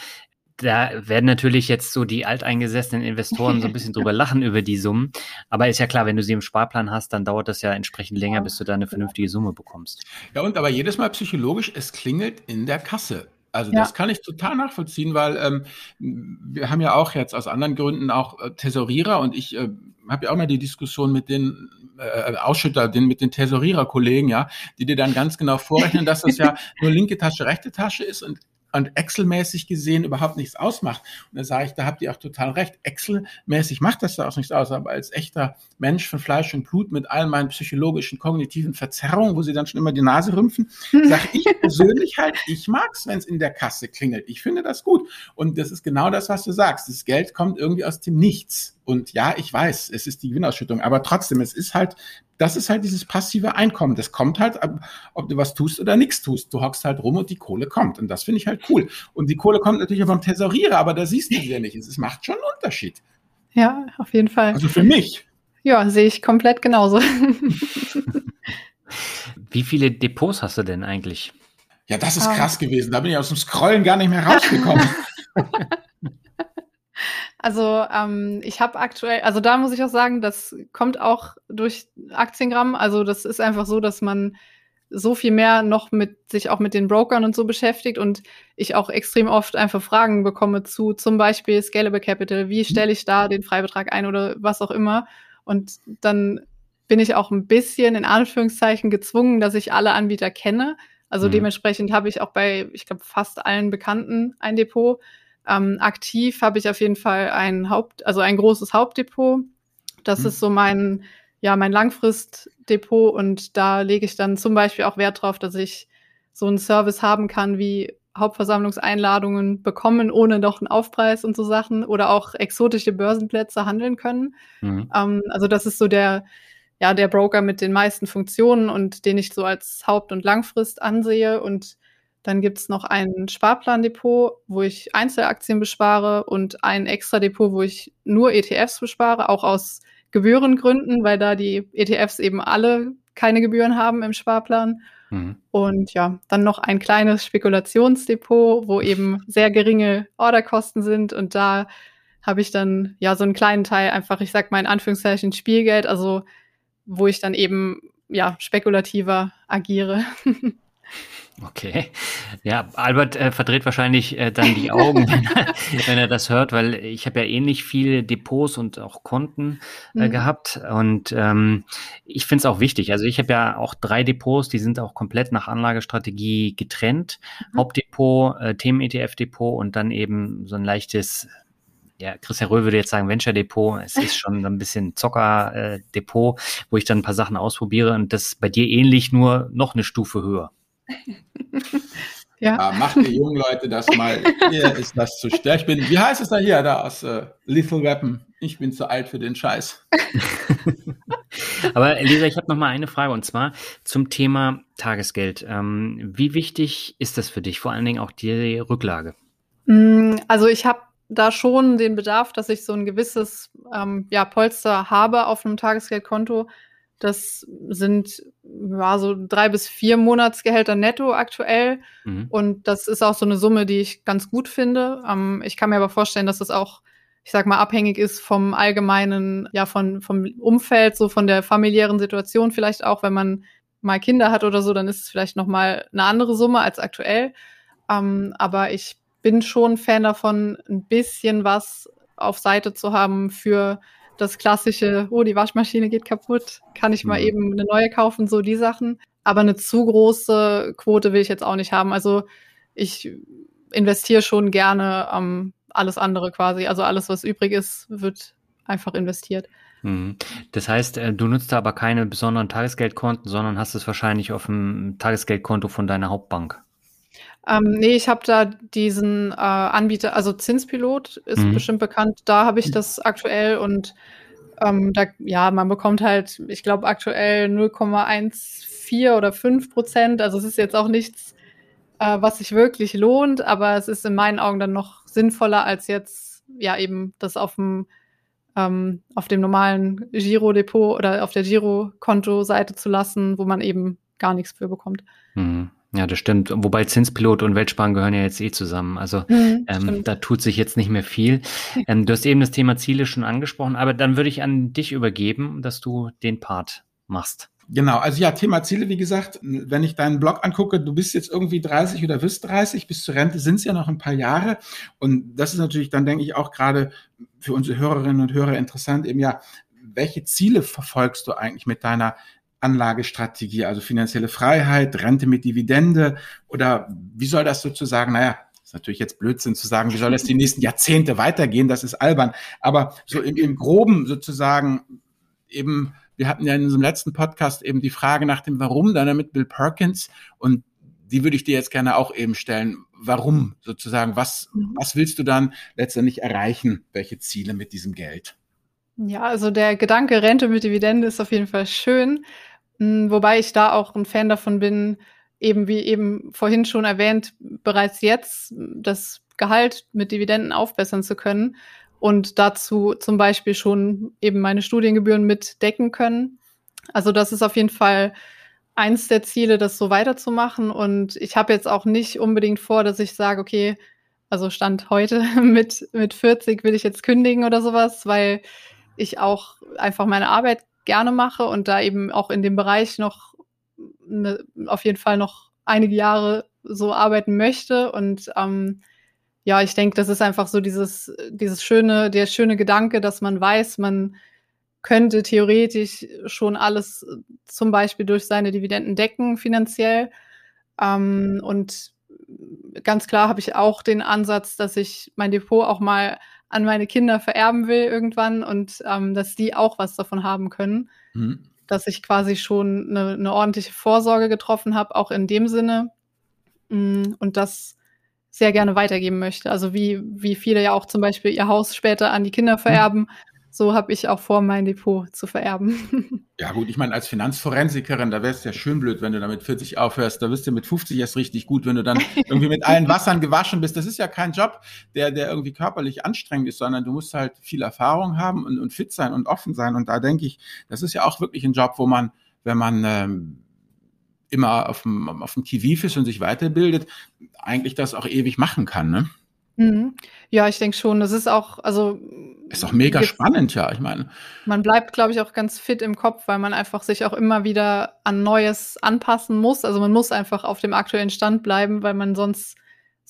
Da werden natürlich jetzt so die alteingesessenen Investoren so ein bisschen drüber lachen über die Summen. Aber ist ja klar, wenn du sie im Sparplan hast, dann dauert das ja entsprechend länger, bis du da eine vernünftige Summe bekommst. Ja, und aber jedes Mal psychologisch, es klingelt in der Kasse. Also ja. das kann ich total nachvollziehen, weil ähm, wir haben ja auch jetzt aus anderen Gründen auch äh, Tesorierer und ich äh, habe ja auch mal die Diskussion mit den äh, Ausschütter, den, mit den Tesorierer-Kollegen, ja, die dir dann ganz genau vorrechnen, dass das ja nur linke Tasche, rechte Tasche ist und und Excel-mäßig gesehen überhaupt nichts ausmacht. Und da sage ich, da habt ihr auch total recht. Excel-mäßig macht das da auch nichts aus, aber als echter Mensch von Fleisch und Blut mit all meinen psychologischen, kognitiven Verzerrungen, wo sie dann schon immer die Nase rümpfen, sage ich persönlich halt, ich mag's, wenn es in der Kasse klingelt. Ich finde das gut. Und das ist genau das, was du sagst. Das Geld kommt irgendwie aus dem Nichts. Und ja, ich weiß, es ist die Gewinnausschüttung, aber trotzdem, es ist halt, das ist halt dieses passive Einkommen. Das kommt halt, ob du was tust oder nichts tust. Du hockst halt rum und die Kohle kommt. Und das finde ich halt cool. Und die Kohle kommt natürlich auch vom Tesorierer, aber da siehst du sie ja nicht. Es macht schon einen Unterschied. Ja, auf jeden Fall. Also für mich. Ja, sehe ich komplett genauso. Wie viele Depots hast du denn eigentlich? Ja, das ist ah. krass gewesen. Da bin ich aus dem Scrollen gar nicht mehr rausgekommen. Also ähm, ich habe aktuell, also da muss ich auch sagen, das kommt auch durch Aktiengramm. Also das ist einfach so, dass man so viel mehr noch mit sich auch mit den Brokern und so beschäftigt und ich auch extrem oft einfach Fragen bekomme zu zum Beispiel Scalable Capital, wie stelle ich da den Freibetrag ein oder was auch immer. Und dann bin ich auch ein bisschen in Anführungszeichen gezwungen, dass ich alle Anbieter kenne. Also mhm. dementsprechend habe ich auch bei, ich glaube, fast allen Bekannten ein Depot. Ähm, aktiv habe ich auf jeden Fall ein Haupt, also ein großes Hauptdepot. Das mhm. ist so mein, ja, mein Langfristdepot und da lege ich dann zum Beispiel auch Wert drauf, dass ich so einen Service haben kann wie Hauptversammlungseinladungen bekommen, ohne noch einen Aufpreis und so Sachen oder auch exotische Börsenplätze handeln können. Mhm. Ähm, also das ist so der, ja, der Broker mit den meisten Funktionen und den ich so als Haupt- und Langfrist ansehe und dann gibt's noch ein Sparplandepot, wo ich Einzelaktien bespare und ein extra Depot, wo ich nur ETFs bespare, auch aus Gebührengründen, weil da die ETFs eben alle keine Gebühren haben im Sparplan. Mhm. Und ja, dann noch ein kleines Spekulationsdepot, wo eben sehr geringe Orderkosten sind. Und da habe ich dann ja so einen kleinen Teil einfach, ich sag mal in Anführungszeichen Spielgeld, also wo ich dann eben ja spekulativer agiere. Okay. Ja, Albert äh, verdreht wahrscheinlich äh, dann die Augen, wenn, er, wenn er das hört, weil ich habe ja ähnlich viele Depots und auch Konten äh, mhm. gehabt. Und ähm, ich finde es auch wichtig. Also ich habe ja auch drei Depots, die sind auch komplett nach Anlagestrategie getrennt. Mhm. Hauptdepot, äh, Themen-ETF-Depot und dann eben so ein leichtes ja, Christian Röhl würde jetzt sagen Venture Depot. Es ist schon ein bisschen Zocker äh, Depot, wo ich dann ein paar Sachen ausprobiere und das bei dir ähnlich, nur noch eine Stufe höher. Ja. ja. macht ihr jungen Leute das mal. Hier ist das zu schwer. Ich bin, wie heißt es da hier, da aus äh, Lethal Weapon? Ich bin zu alt für den Scheiß. Aber Lisa, ich habe noch mal eine Frage und zwar zum Thema Tagesgeld. Ähm, wie wichtig ist das für dich? Vor allen Dingen auch die Rücklage. Mm, also ich habe da schon den Bedarf, dass ich so ein gewisses ähm, ja, Polster habe auf einem Tagesgeldkonto. Das sind ja, so drei bis vier Monatsgehälter netto aktuell. Mhm. Und das ist auch so eine Summe, die ich ganz gut finde. Ähm, ich kann mir aber vorstellen, dass das auch, ich sag mal, abhängig ist vom allgemeinen, ja, von, vom Umfeld, so von der familiären Situation vielleicht auch, wenn man mal Kinder hat oder so, dann ist es vielleicht noch mal eine andere Summe als aktuell. Ähm, aber ich bin schon Fan davon, ein bisschen was auf Seite zu haben für das klassische, oh, die Waschmaschine geht kaputt, kann ich mal mhm. eben eine neue kaufen, so die Sachen. Aber eine zu große Quote will ich jetzt auch nicht haben. Also ich investiere schon gerne ähm, alles andere quasi. Also alles, was übrig ist, wird einfach investiert. Mhm. Das heißt, äh, du nutzt da aber keine besonderen Tagesgeldkonten, sondern hast es wahrscheinlich auf dem Tagesgeldkonto von deiner Hauptbank. Ähm, nee, ich habe da diesen äh, Anbieter, also Zinspilot ist mhm. bestimmt bekannt. Da habe ich das aktuell und ähm, da, ja, man bekommt halt, ich glaube, aktuell 0,14 oder 5 Prozent. Also es ist jetzt auch nichts, äh, was sich wirklich lohnt, aber es ist in meinen Augen dann noch sinnvoller, als jetzt ja eben das auf dem ähm, auf dem normalen Girodepot oder auf der Girokonto-Seite zu lassen, wo man eben gar nichts für bekommt. Mhm. Ja, das stimmt. Wobei Zinspilot und Weltsparen gehören ja jetzt eh zusammen. Also mhm, ähm, da tut sich jetzt nicht mehr viel. Ähm, du hast eben das Thema Ziele schon angesprochen, aber dann würde ich an dich übergeben, dass du den Part machst. Genau, also ja, Thema Ziele, wie gesagt, wenn ich deinen Blog angucke, du bist jetzt irgendwie 30 oder wirst 30, bis zur Rente sind es ja noch ein paar Jahre. Und das ist natürlich dann, denke ich, auch gerade für unsere Hörerinnen und Hörer interessant, eben ja, welche Ziele verfolgst du eigentlich mit deiner Anlagestrategie, also finanzielle Freiheit, Rente mit Dividende oder wie soll das sozusagen, naja, ist natürlich jetzt Blödsinn zu sagen, wie soll das die nächsten Jahrzehnte weitergehen, das ist albern, aber so im, im Groben sozusagen eben wir hatten ja in unserem letzten Podcast eben die Frage nach dem Warum dann mit Bill Perkins und die würde ich dir jetzt gerne auch eben stellen. Warum sozusagen? Was, mhm. was willst du dann letztendlich erreichen? Welche Ziele mit diesem Geld? Ja, also der Gedanke Rente mit Dividende ist auf jeden Fall schön. Hm, wobei ich da auch ein Fan davon bin, eben wie eben vorhin schon erwähnt, bereits jetzt das Gehalt mit Dividenden aufbessern zu können und dazu zum Beispiel schon eben meine Studiengebühren mitdecken können. Also das ist auf jeden Fall eins der Ziele, das so weiterzumachen. Und ich habe jetzt auch nicht unbedingt vor, dass ich sage, okay, also Stand heute mit, mit 40 will ich jetzt kündigen oder sowas, weil ich auch einfach meine Arbeit gerne mache und da eben auch in dem Bereich noch ne, auf jeden Fall noch einige Jahre so arbeiten möchte. Und ähm, ja, ich denke, das ist einfach so dieses, dieses schöne, der schöne Gedanke, dass man weiß, man könnte theoretisch schon alles zum Beispiel durch seine Dividenden decken finanziell. Ähm, und ganz klar habe ich auch den Ansatz, dass ich mein Depot auch mal an meine Kinder vererben will irgendwann und ähm, dass die auch was davon haben können. Mhm. Dass ich quasi schon eine, eine ordentliche Vorsorge getroffen habe, auch in dem Sinne. Mm, und das sehr gerne weitergeben möchte. Also wie, wie viele ja auch zum Beispiel ihr Haus später an die Kinder mhm. So habe ich auch vor, mein Depot zu vererben. Ja gut, ich meine, als Finanzforensikerin, da wäre es ja schön blöd, wenn du damit 40 aufhörst. Da wirst du mit 50 erst richtig gut, wenn du dann irgendwie mit allen Wassern gewaschen bist. Das ist ja kein Job, der, der irgendwie körperlich anstrengend ist, sondern du musst halt viel Erfahrung haben und, und fit sein und offen sein. Und da denke ich, das ist ja auch wirklich ein Job, wo man, wenn man ähm, immer auf dem, auf dem Kiviv ist und sich weiterbildet, eigentlich das auch ewig machen kann, ne? Mhm. Ja, ich denke schon. Das ist auch, also. Ist auch mega spannend, ja, ich meine. Man bleibt, glaube ich, auch ganz fit im Kopf, weil man einfach sich auch immer wieder an Neues anpassen muss. Also man muss einfach auf dem aktuellen Stand bleiben, weil man sonst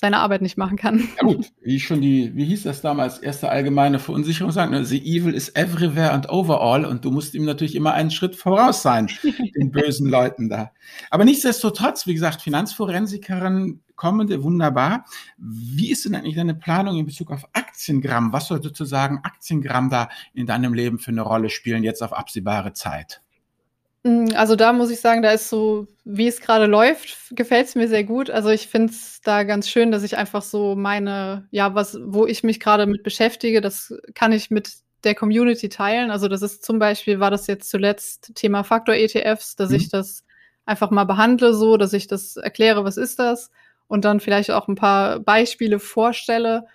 seine Arbeit nicht machen kann. Ja gut, wie schon die, wie hieß das damals, erste allgemeine Verunsicherung sagen, ne? the evil is everywhere and overall und du musst ihm natürlich immer einen Schritt voraus sein, den bösen Leuten da. Aber nichtsdestotrotz, wie gesagt, Finanzforensikerin kommende, wunderbar. Wie ist denn eigentlich deine Planung in Bezug auf Aktiengramm? Was soll sozusagen Aktiengramm da in deinem Leben für eine Rolle spielen, jetzt auf absehbare Zeit? Mm, also da muss ich sagen, da ist so, wie es gerade läuft, gefällt es mir sehr gut. Also ich finde es da ganz schön, dass ich einfach so meine, ja, was, wo ich mich gerade mit beschäftige, das kann ich mit der Community teilen. Also das ist zum Beispiel, war das jetzt zuletzt Thema Faktor-ETFs, dass mhm. ich das einfach mal behandle, so, dass ich das erkläre, was ist das und dann vielleicht auch ein paar Beispiele vorstelle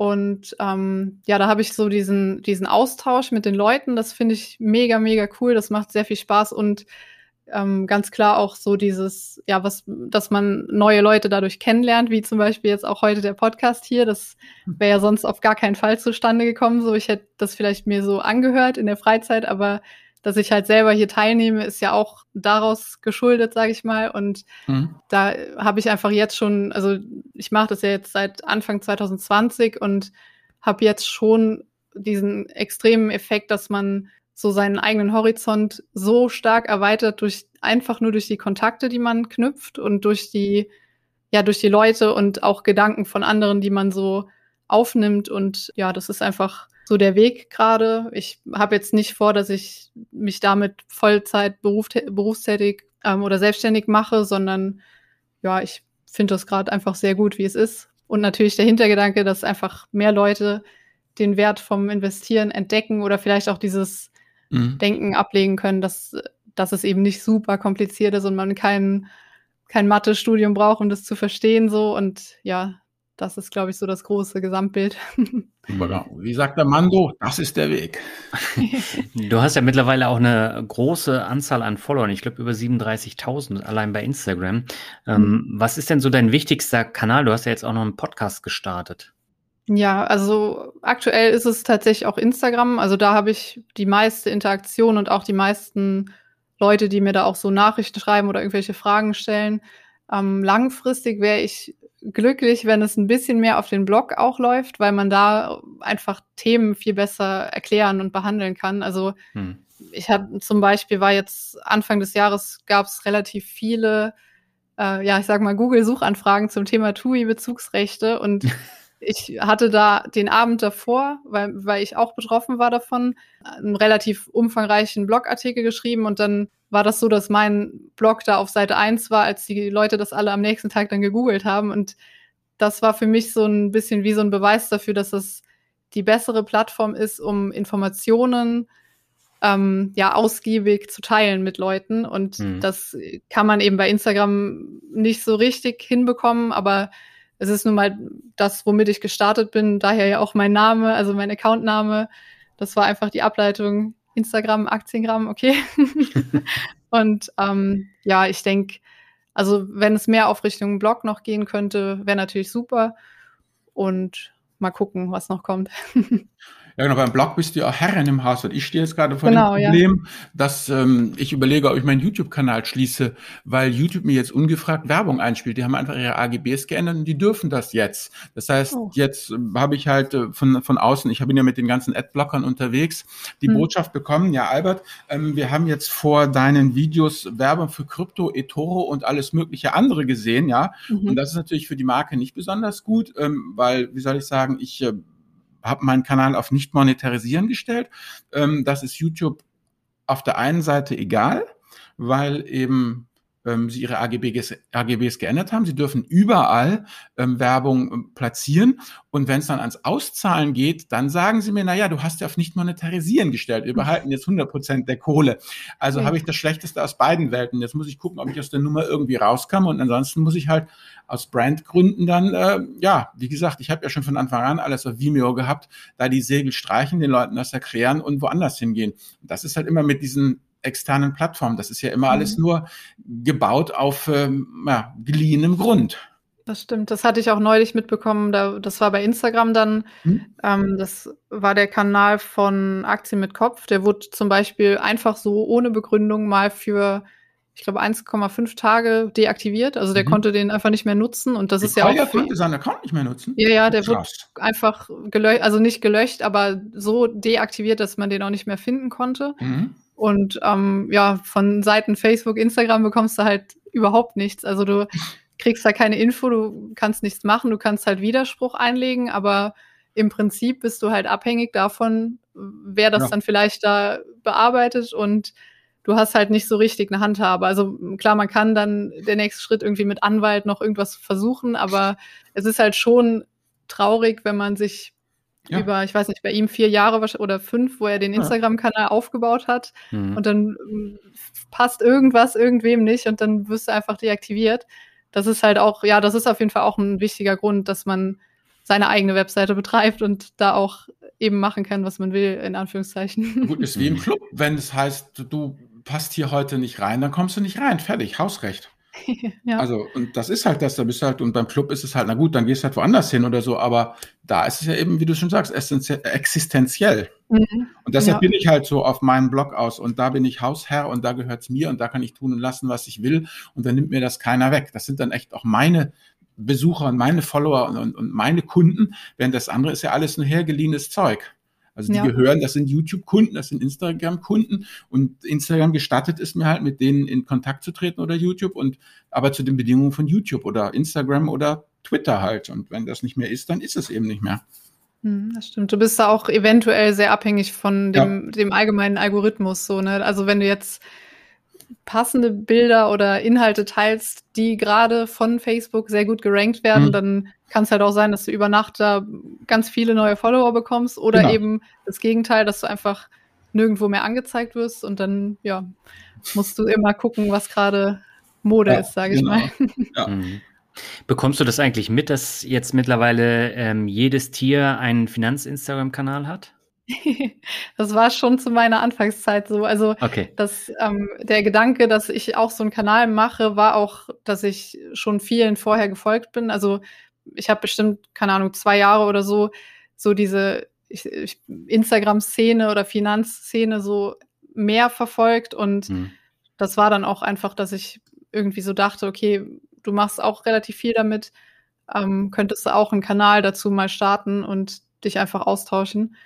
Und ähm, ja, da habe ich so diesen, diesen Austausch mit den Leuten. Das finde ich mega, mega cool. Das macht sehr viel Spaß und ähm, ganz klar auch so dieses, ja, was, dass man neue Leute dadurch kennenlernt, wie zum Beispiel jetzt auch heute der Podcast hier. Das wäre ja sonst auf gar keinen Fall zustande gekommen. So, ich hätte das vielleicht mir so angehört in der Freizeit, aber dass ich halt selber hier teilnehme, ist ja auch daraus geschuldet, sage ich mal. Und mhm. da habe ich einfach jetzt schon, also ich mache das ja jetzt seit Anfang 2020 und habe jetzt schon diesen extremen Effekt, dass man so seinen eigenen Horizont so stark erweitert durch einfach nur durch die Kontakte, die man knüpft und durch die ja durch die Leute und auch Gedanken von anderen, die man so aufnimmt und ja, das ist einfach so der Weg gerade. Ich habe jetzt nicht vor, dass ich mich damit Vollzeit beruf, berufstätig ähm, oder selbstständig mache, sondern ja, ich finde das gerade einfach sehr gut, wie es ist. Und natürlich der Hintergedanke, dass einfach mehr Leute den Wert vom Investieren entdecken oder vielleicht auch dieses mhm. Denken ablegen können, dass, dass es eben nicht super kompliziert ist und man kein, kein Mathe-Studium braucht, um das zu verstehen. So und ja, das ist, glaube ich, so das große Gesamtbild. Wie sagt der Mando, das ist der Weg. Du hast ja mittlerweile auch eine große Anzahl an Followern, ich glaube über 37.000 allein bei Instagram. Ähm, mhm. was ist denn so dein wichtigster Kanal? Du hast ja jetzt auch noch einen Podcast gestartet. Ja, also aktuell ist es tatsächlich auch Instagram. Also da habe ich die meiste Interaktion und auch die meisten Leute, die mir da auch so Nachrichten schreiben oder irgendwelche Fragen stellen. Ähm, langfristig wäre ich glücklich, wenn es ein bisschen mehr auf den Blog auch läuft, weil man da einfach Themen viel besser erklären und behandeln kann. Also hm. ich habe zum Beispiel war jetzt Anfang des Jahres gab es relativ viele, äh, ja ich sag mal Google-Suchanfragen zum Thema TUI-Bezugsrechte und ich hatte da den Abend davor, weil, weil ich auch betroffen war davon, einen relativ umfangreichen Blogartikel geschrieben und dann war das so, dass mein Blog da auf Seite 1 war, als die Leute das alle am nächsten Tag dann gegoogelt haben. Und das war für mich so ein bisschen wie so ein Beweis dafür, dass es die bessere Plattform ist, um Informationen ähm, ja ausgiebig zu teilen mit Leuten. Und mhm. das kann man eben bei Instagram nicht so richtig hinbekommen, aber es ist nun mal das, womit ich gestartet bin, daher ja auch mein Name, also mein Accountname. Das war einfach die Ableitung Instagram, Aktiengramm, okay. und ähm, ja, ich denke, also wenn es mehr auf Richtung Blog noch gehen könnte, wäre natürlich super. Und mal gucken, was noch kommt. Ja, genau, beim Blog bist du ja auch Herrin im Haus. Und ich stehe jetzt gerade vor genau, dem Problem, ja. dass ähm, ich überlege, ob ich meinen YouTube-Kanal schließe, weil YouTube mir jetzt ungefragt Werbung einspielt. Die haben einfach ihre AGBs geändert und die dürfen das jetzt. Das heißt, oh. jetzt äh, habe ich halt äh, von, von außen, ich bin ja mit den ganzen Adblockern unterwegs, die hm. Botschaft bekommen, ja, Albert, ähm, wir haben jetzt vor deinen Videos Werbung für Krypto, eToro und alles mögliche andere gesehen, ja. Mhm. Und das ist natürlich für die Marke nicht besonders gut, ähm, weil, wie soll ich sagen, ich äh, habe meinen Kanal auf nicht monetarisieren gestellt. Ähm, das ist YouTube auf der einen Seite egal, weil eben ähm, sie ihre AGBs, AGBs geändert haben. Sie dürfen überall ähm, Werbung ähm, platzieren. Und wenn es dann ans Auszahlen geht, dann sagen sie mir, na ja, du hast ja auf nicht monetarisieren gestellt. Wir behalten jetzt 100 Prozent der Kohle. Also mhm. habe ich das Schlechteste aus beiden Welten. Jetzt muss ich gucken, ob ich aus der Nummer irgendwie rauskomme. Und ansonsten muss ich halt aus Brandgründen dann, äh, ja, wie gesagt, ich habe ja schon von Anfang an alles auf Vimeo gehabt, da die Segel streichen, den Leuten das erklären und woanders hingehen. Und das ist halt immer mit diesen externen Plattformen. Das ist ja immer mhm. alles nur gebaut auf ähm, ja, geliehenem Grund. Das stimmt. Das hatte ich auch neulich mitbekommen. Da, das war bei Instagram dann. Hm? Ähm, das war der Kanal von Aktien mit Kopf. Der wurde zum Beispiel einfach so ohne Begründung mal für, ich glaube, 1,5 Tage deaktiviert. Also der mhm. konnte den einfach nicht mehr nutzen. Und das Die ist ja auch. konnte seinen Account nicht mehr nutzen. Ja, ja, der wurde einfach gelöscht, also nicht gelöscht, aber so deaktiviert, dass man den auch nicht mehr finden konnte. Mhm. Und ähm, ja, von Seiten Facebook, Instagram bekommst du halt überhaupt nichts. Also du kriegst da keine Info, du kannst nichts machen, du kannst halt Widerspruch einlegen, aber im Prinzip bist du halt abhängig davon, wer das ja. dann vielleicht da bearbeitet und du hast halt nicht so richtig eine Handhabe. Also klar, man kann dann der nächste Schritt irgendwie mit Anwalt noch irgendwas versuchen, aber es ist halt schon traurig, wenn man sich ja. über, ich weiß nicht, bei ihm vier Jahre oder fünf, wo er den Instagram-Kanal aufgebaut hat. Mhm. Und dann ähm, passt irgendwas irgendwem nicht und dann wirst du einfach deaktiviert. Das ist halt auch, ja, das ist auf jeden Fall auch ein wichtiger Grund, dass man seine eigene Webseite betreibt und da auch eben machen kann, was man will, in Anführungszeichen. Gut, ist wie im Club. Wenn es heißt, du passt hier heute nicht rein, dann kommst du nicht rein. Fertig, Hausrecht. ja. Also, und das ist halt das, da bist du halt, und beim Club ist es halt, na gut, dann gehst du halt woanders hin oder so, aber da ist es ja eben, wie du schon sagst, existenziell. Mhm. Und deshalb ja. bin ich halt so auf meinem Blog aus und da bin ich Hausherr und da gehört es mir und da kann ich tun und lassen, was ich will und dann nimmt mir das keiner weg. Das sind dann echt auch meine Besucher und meine Follower und, und, und meine Kunden, während das andere ist ja alles nur hergeliehenes Zeug. Also die ja. gehören, das sind YouTube-Kunden, das sind Instagram-Kunden und Instagram gestattet es mir halt, mit denen in Kontakt zu treten oder YouTube und aber zu den Bedingungen von YouTube oder Instagram oder Twitter halt. Und wenn das nicht mehr ist, dann ist es eben nicht mehr. Hm, das stimmt. Du bist da auch eventuell sehr abhängig von dem, ja. dem allgemeinen Algorithmus. So, ne? Also wenn du jetzt passende Bilder oder Inhalte teilst, die gerade von Facebook sehr gut gerankt werden, mhm. dann kann es halt auch sein, dass du über Nacht da ganz viele neue Follower bekommst oder genau. eben das Gegenteil, dass du einfach nirgendwo mehr angezeigt wirst und dann, ja, musst du immer gucken, was gerade Mode ja, ist, sage genau. ich mal. Ja. Mhm. Bekommst du das eigentlich mit, dass jetzt mittlerweile ähm, jedes Tier einen Finanz-Instagram-Kanal hat? das war schon zu meiner Anfangszeit so. Also okay. dass ähm, der Gedanke, dass ich auch so einen Kanal mache, war auch, dass ich schon vielen vorher gefolgt bin. Also ich habe bestimmt, keine Ahnung, zwei Jahre oder so, so diese Instagram-Szene oder Finanzszene so mehr verfolgt. Und hm. das war dann auch einfach, dass ich irgendwie so dachte, okay, du machst auch relativ viel damit, ähm, könntest du auch einen Kanal dazu mal starten und dich einfach austauschen.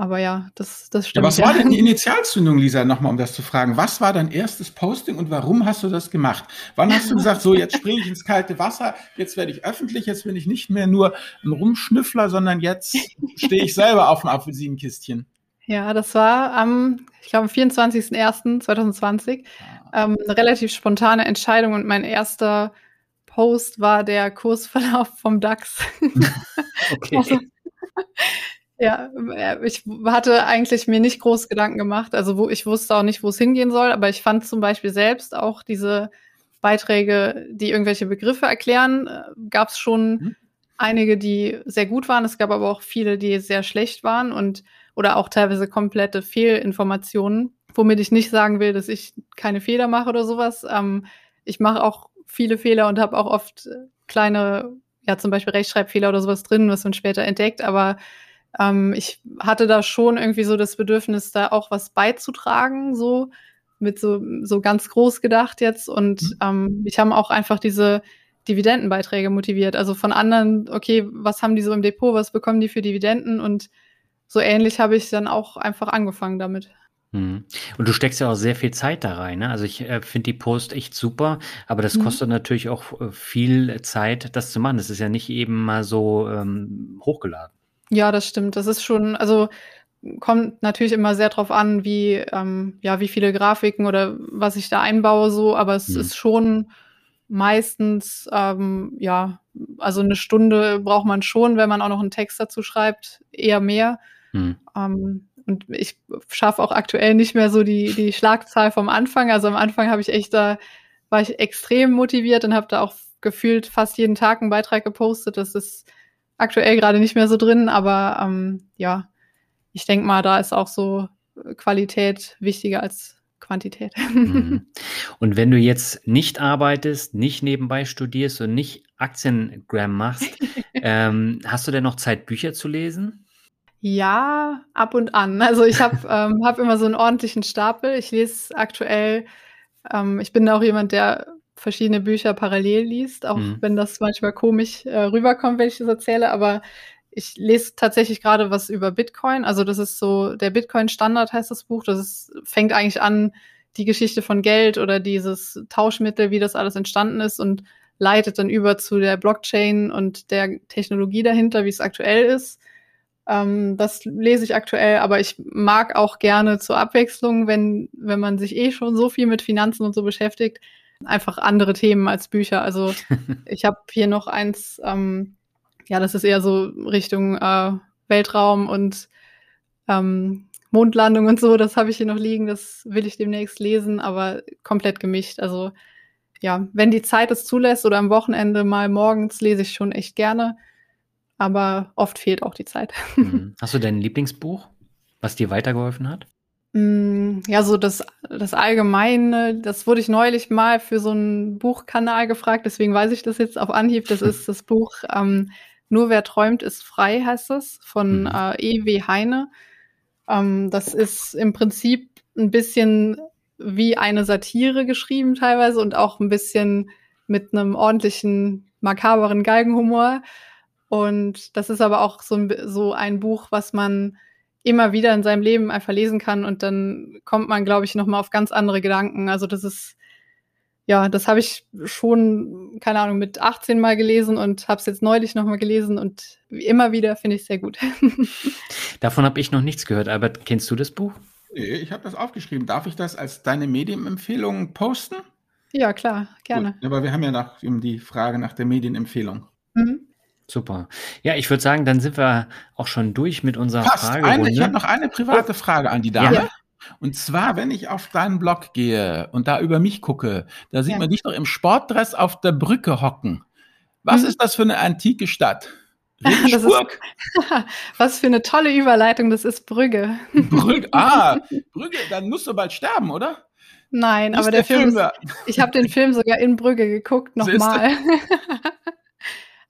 Aber ja, das, das stimmt. Ja, was ja. war denn die Initialzündung, Lisa, nochmal, um das zu fragen? Was war dein erstes Posting und warum hast du das gemacht? Wann hast du gesagt, so, jetzt springe ich ins kalte Wasser, jetzt werde ich öffentlich, jetzt bin ich nicht mehr nur ein Rumschnüffler, sondern jetzt stehe ich selber auf dem Apfelsinenkistchen? Ja, das war am, ich glaube, am 24.01.2020 ah. ähm, eine relativ spontane Entscheidung und mein erster Post war der Kursverlauf vom DAX. okay. also, ja, äh, ich hatte eigentlich mir nicht groß Gedanken gemacht. Also wo ich wusste auch nicht, wo es hingehen soll, aber ich fand zum Beispiel selbst auch diese Beiträge, die irgendwelche Begriffe erklären, äh, gab es schon mhm. einige, die sehr gut waren. Es gab aber auch viele, die sehr schlecht waren und oder auch teilweise komplette Fehlinformationen, womit ich nicht sagen will, dass ich keine Fehler mache oder sowas. Ähm, ich mache auch viele Fehler und habe auch oft kleine, ja zum Beispiel Rechtschreibfehler oder sowas drin, was man später entdeckt, aber ähm, ich hatte da schon irgendwie so das Bedürfnis, da auch was beizutragen, so mit so, so ganz groß gedacht jetzt. Und mhm. ähm, ich habe auch einfach diese Dividendenbeiträge motiviert. Also von anderen, okay, was haben die so im Depot, was bekommen die für Dividenden? Und so ähnlich habe ich dann auch einfach angefangen damit. Mhm. Und du steckst ja auch sehr viel Zeit da rein. Ne? Also ich äh, finde die Post echt super, aber das mhm. kostet natürlich auch äh, viel Zeit, das zu machen. Das ist ja nicht eben mal so ähm, hochgeladen. Ja, das stimmt. Das ist schon, also kommt natürlich immer sehr drauf an, wie, ähm, ja, wie viele Grafiken oder was ich da einbaue, so, aber es mhm. ist schon meistens, ähm, ja, also eine Stunde braucht man schon, wenn man auch noch einen Text dazu schreibt, eher mehr. Mhm. Ähm, und ich schaffe auch aktuell nicht mehr so die, die Schlagzahl vom Anfang. Also am Anfang habe ich echt da, war ich extrem motiviert und habe da auch gefühlt fast jeden Tag einen Beitrag gepostet. Das ist aktuell gerade nicht mehr so drin, aber ähm, ja, ich denke mal, da ist auch so Qualität wichtiger als Quantität. Mhm. Und wenn du jetzt nicht arbeitest, nicht nebenbei studierst und nicht Aktiengram machst, ähm, hast du denn noch Zeit, Bücher zu lesen? Ja, ab und an. Also ich habe ähm, hab immer so einen ordentlichen Stapel. Ich lese aktuell, ähm, ich bin auch jemand, der verschiedene Bücher parallel liest, auch mhm. wenn das manchmal komisch äh, rüberkommt, wenn ich das erzähle, aber ich lese tatsächlich gerade was über Bitcoin. Also das ist so, der Bitcoin-Standard heißt das Buch. Das ist, fängt eigentlich an, die Geschichte von Geld oder dieses Tauschmittel, wie das alles entstanden ist und leitet dann über zu der Blockchain und der Technologie dahinter, wie es aktuell ist. Ähm, das lese ich aktuell, aber ich mag auch gerne zur Abwechslung, wenn, wenn man sich eh schon so viel mit Finanzen und so beschäftigt, einfach andere Themen als Bücher. Also ich habe hier noch eins, ähm, ja, das ist eher so Richtung äh, Weltraum und ähm, Mondlandung und so, das habe ich hier noch liegen, das will ich demnächst lesen, aber komplett gemischt. Also ja, wenn die Zeit es zulässt oder am Wochenende mal morgens lese ich schon echt gerne. aber oft fehlt auch die Zeit. Mhm. Hast du dein Lieblingsbuch, was dir weitergeholfen hat? Mm, ja, so das, das Allgemeine, das wurde ich neulich mal für so einen Buchkanal gefragt, deswegen weiß ich das jetzt auf Anhieb. Das ist das Buch ähm, Nur wer träumt, ist frei, heißt es, von mhm. äh, E.W. Heine. Ähm, das ist im Prinzip ein bisschen wie eine Satire geschrieben teilweise und auch ein bisschen mit einem ordentlichen, makaberen Galgenhumor. Und das ist aber auch so ein, so ein Buch, was man immer wieder in seinem Leben einfach lesen kann und dann kommt man, glaube ich, noch mal auf ganz andere Gedanken. Also das ist ja, das habe ich schon, keine Ahnung, mit 18 mal gelesen und habe es jetzt neulich noch mal gelesen und immer wieder finde ich es sehr gut. Davon habe ich noch nichts gehört. Albert, kennst du das Buch? Ich habe das aufgeschrieben. Darf ich das als deine Medienempfehlung posten? Ja, klar, gerne. Gut, aber wir haben ja nach, die Frage nach der Medienempfehlung. Mhm. Super. Ja, ich würde sagen, dann sind wir auch schon durch mit unserer Fast Fragerunde. Eine, ich habe noch eine private Frage an die Dame. Ja. Und zwar, wenn ich auf deinen Blog gehe und da über mich gucke, da sieht ja. man dich doch im Sportdress auf der Brücke hocken. Was mhm. ist das für eine antike Stadt? Regensburg? Ist, was für eine tolle Überleitung, das ist Brügge. Brügge, ah, Brügge, dann musst du bald sterben, oder? Nein, aber der, der Film, Film ist, ich habe den Film sogar in Brügge geguckt, nochmal.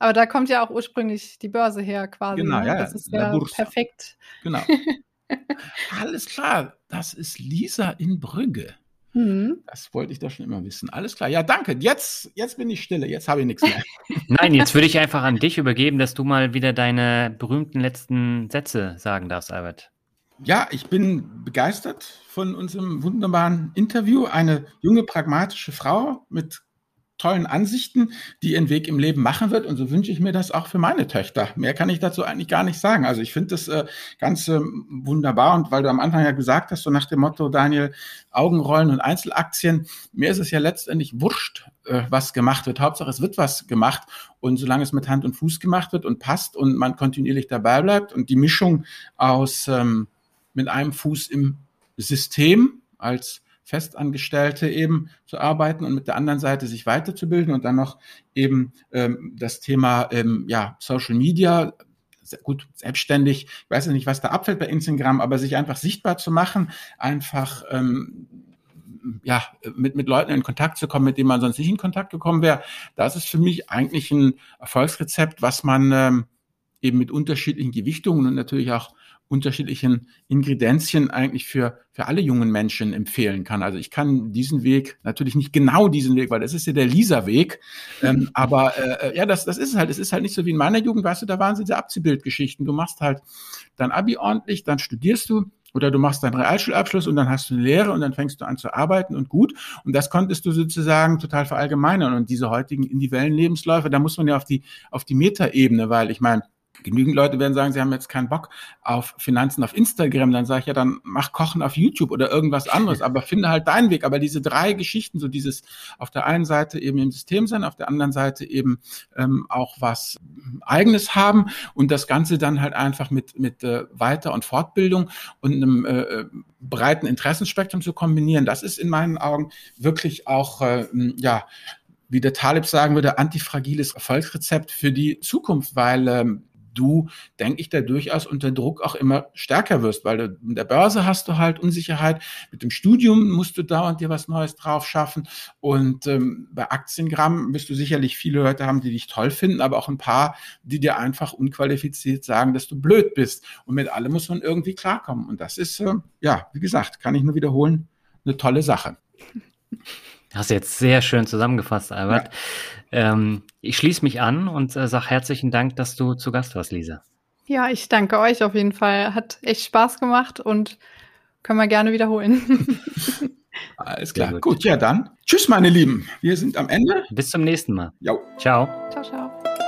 Aber da kommt ja auch ursprünglich die Börse her quasi. Genau, ne? ja. Das ist ja perfekt. Genau. Alles klar, das ist Lisa in Brügge. Mhm. Das wollte ich doch schon immer wissen. Alles klar. Ja, danke. Jetzt, jetzt bin ich stille. Jetzt habe ich nichts mehr. Nein, jetzt würde ich einfach an dich übergeben, dass du mal wieder deine berühmten letzten Sätze sagen darfst, Albert. Ja, ich bin begeistert von unserem wunderbaren Interview. Eine junge, pragmatische Frau mit tollen Ansichten, die ihren Weg im Leben machen wird. Und so wünsche ich mir das auch für meine Töchter. Mehr kann ich dazu eigentlich gar nicht sagen. Also ich finde das äh, ganz äh, wunderbar. Und weil du am Anfang ja gesagt hast, so nach dem Motto, Daniel, Augenrollen und Einzelaktien, mir ist es ja letztendlich wurscht, äh, was gemacht wird. Hauptsache, es wird was gemacht. Und solange es mit Hand und Fuß gemacht wird und passt und man kontinuierlich dabei bleibt und die Mischung aus ähm, mit einem Fuß im System als Festangestellte eben zu arbeiten und mit der anderen Seite sich weiterzubilden und dann noch eben ähm, das Thema ähm, ja, Social Media, gut, selbstständig, ich weiß ja nicht, was da abfällt bei Instagram, aber sich einfach sichtbar zu machen, einfach ähm, ja, mit, mit Leuten in Kontakt zu kommen, mit denen man sonst nicht in Kontakt gekommen wäre, das ist für mich eigentlich ein Erfolgsrezept, was man ähm, eben mit unterschiedlichen Gewichtungen und natürlich auch unterschiedlichen Ingredienzien eigentlich für, für alle jungen Menschen empfehlen kann. Also ich kann diesen Weg, natürlich nicht genau diesen Weg, weil das ist ja der Lisa-Weg, ähm, aber äh, ja, das, das ist es halt. Es ist halt nicht so wie in meiner Jugend, weißt du, da waren diese Abziehbildgeschichten. Du machst halt dein Abi ordentlich, dann studierst du, oder du machst deinen Realschulabschluss und dann hast du eine Lehre und dann fängst du an zu arbeiten und gut. Und das konntest du sozusagen total verallgemeinern. Und diese heutigen individuellen Lebensläufe, da muss man ja auf die, auf die Metaebene, weil ich meine, Genügend Leute werden sagen, sie haben jetzt keinen Bock auf Finanzen auf Instagram. Dann sage ich ja, dann mach Kochen auf YouTube oder irgendwas anderes, aber finde halt deinen Weg. Aber diese drei Geschichten, so dieses auf der einen Seite eben im System sein, auf der anderen Seite eben ähm, auch was Eigenes haben und das Ganze dann halt einfach mit, mit äh, Weiter- und Fortbildung und einem äh, äh breiten Interessenspektrum zu kombinieren, das ist in meinen Augen wirklich auch äh, ja wie der Taleb sagen würde, antifragiles Erfolgsrezept für die Zukunft, weil ähm, du, denke ich, da durchaus unter Druck auch immer stärker wirst, weil du, in der Börse hast du halt Unsicherheit, mit dem Studium musst du dauernd dir was Neues drauf schaffen und ähm, bei Aktiengramm wirst du sicherlich viele Leute haben, die dich toll finden, aber auch ein paar, die dir einfach unqualifiziert sagen, dass du blöd bist und mit allem muss man irgendwie klarkommen und das ist, äh, ja, wie gesagt, kann ich nur wiederholen, eine tolle Sache. Hast du jetzt sehr schön zusammengefasst, Albert. Ja. Ähm, ich schließe mich an und äh, sage herzlichen Dank, dass du zu Gast warst, Lisa. Ja, ich danke euch auf jeden Fall. Hat echt Spaß gemacht und können wir gerne wiederholen. Alles klar. Gut. gut, ja dann. Tschüss, meine Lieben. Wir sind am Ende. Bis zum nächsten Mal. Jo. Ciao. Ciao, ciao.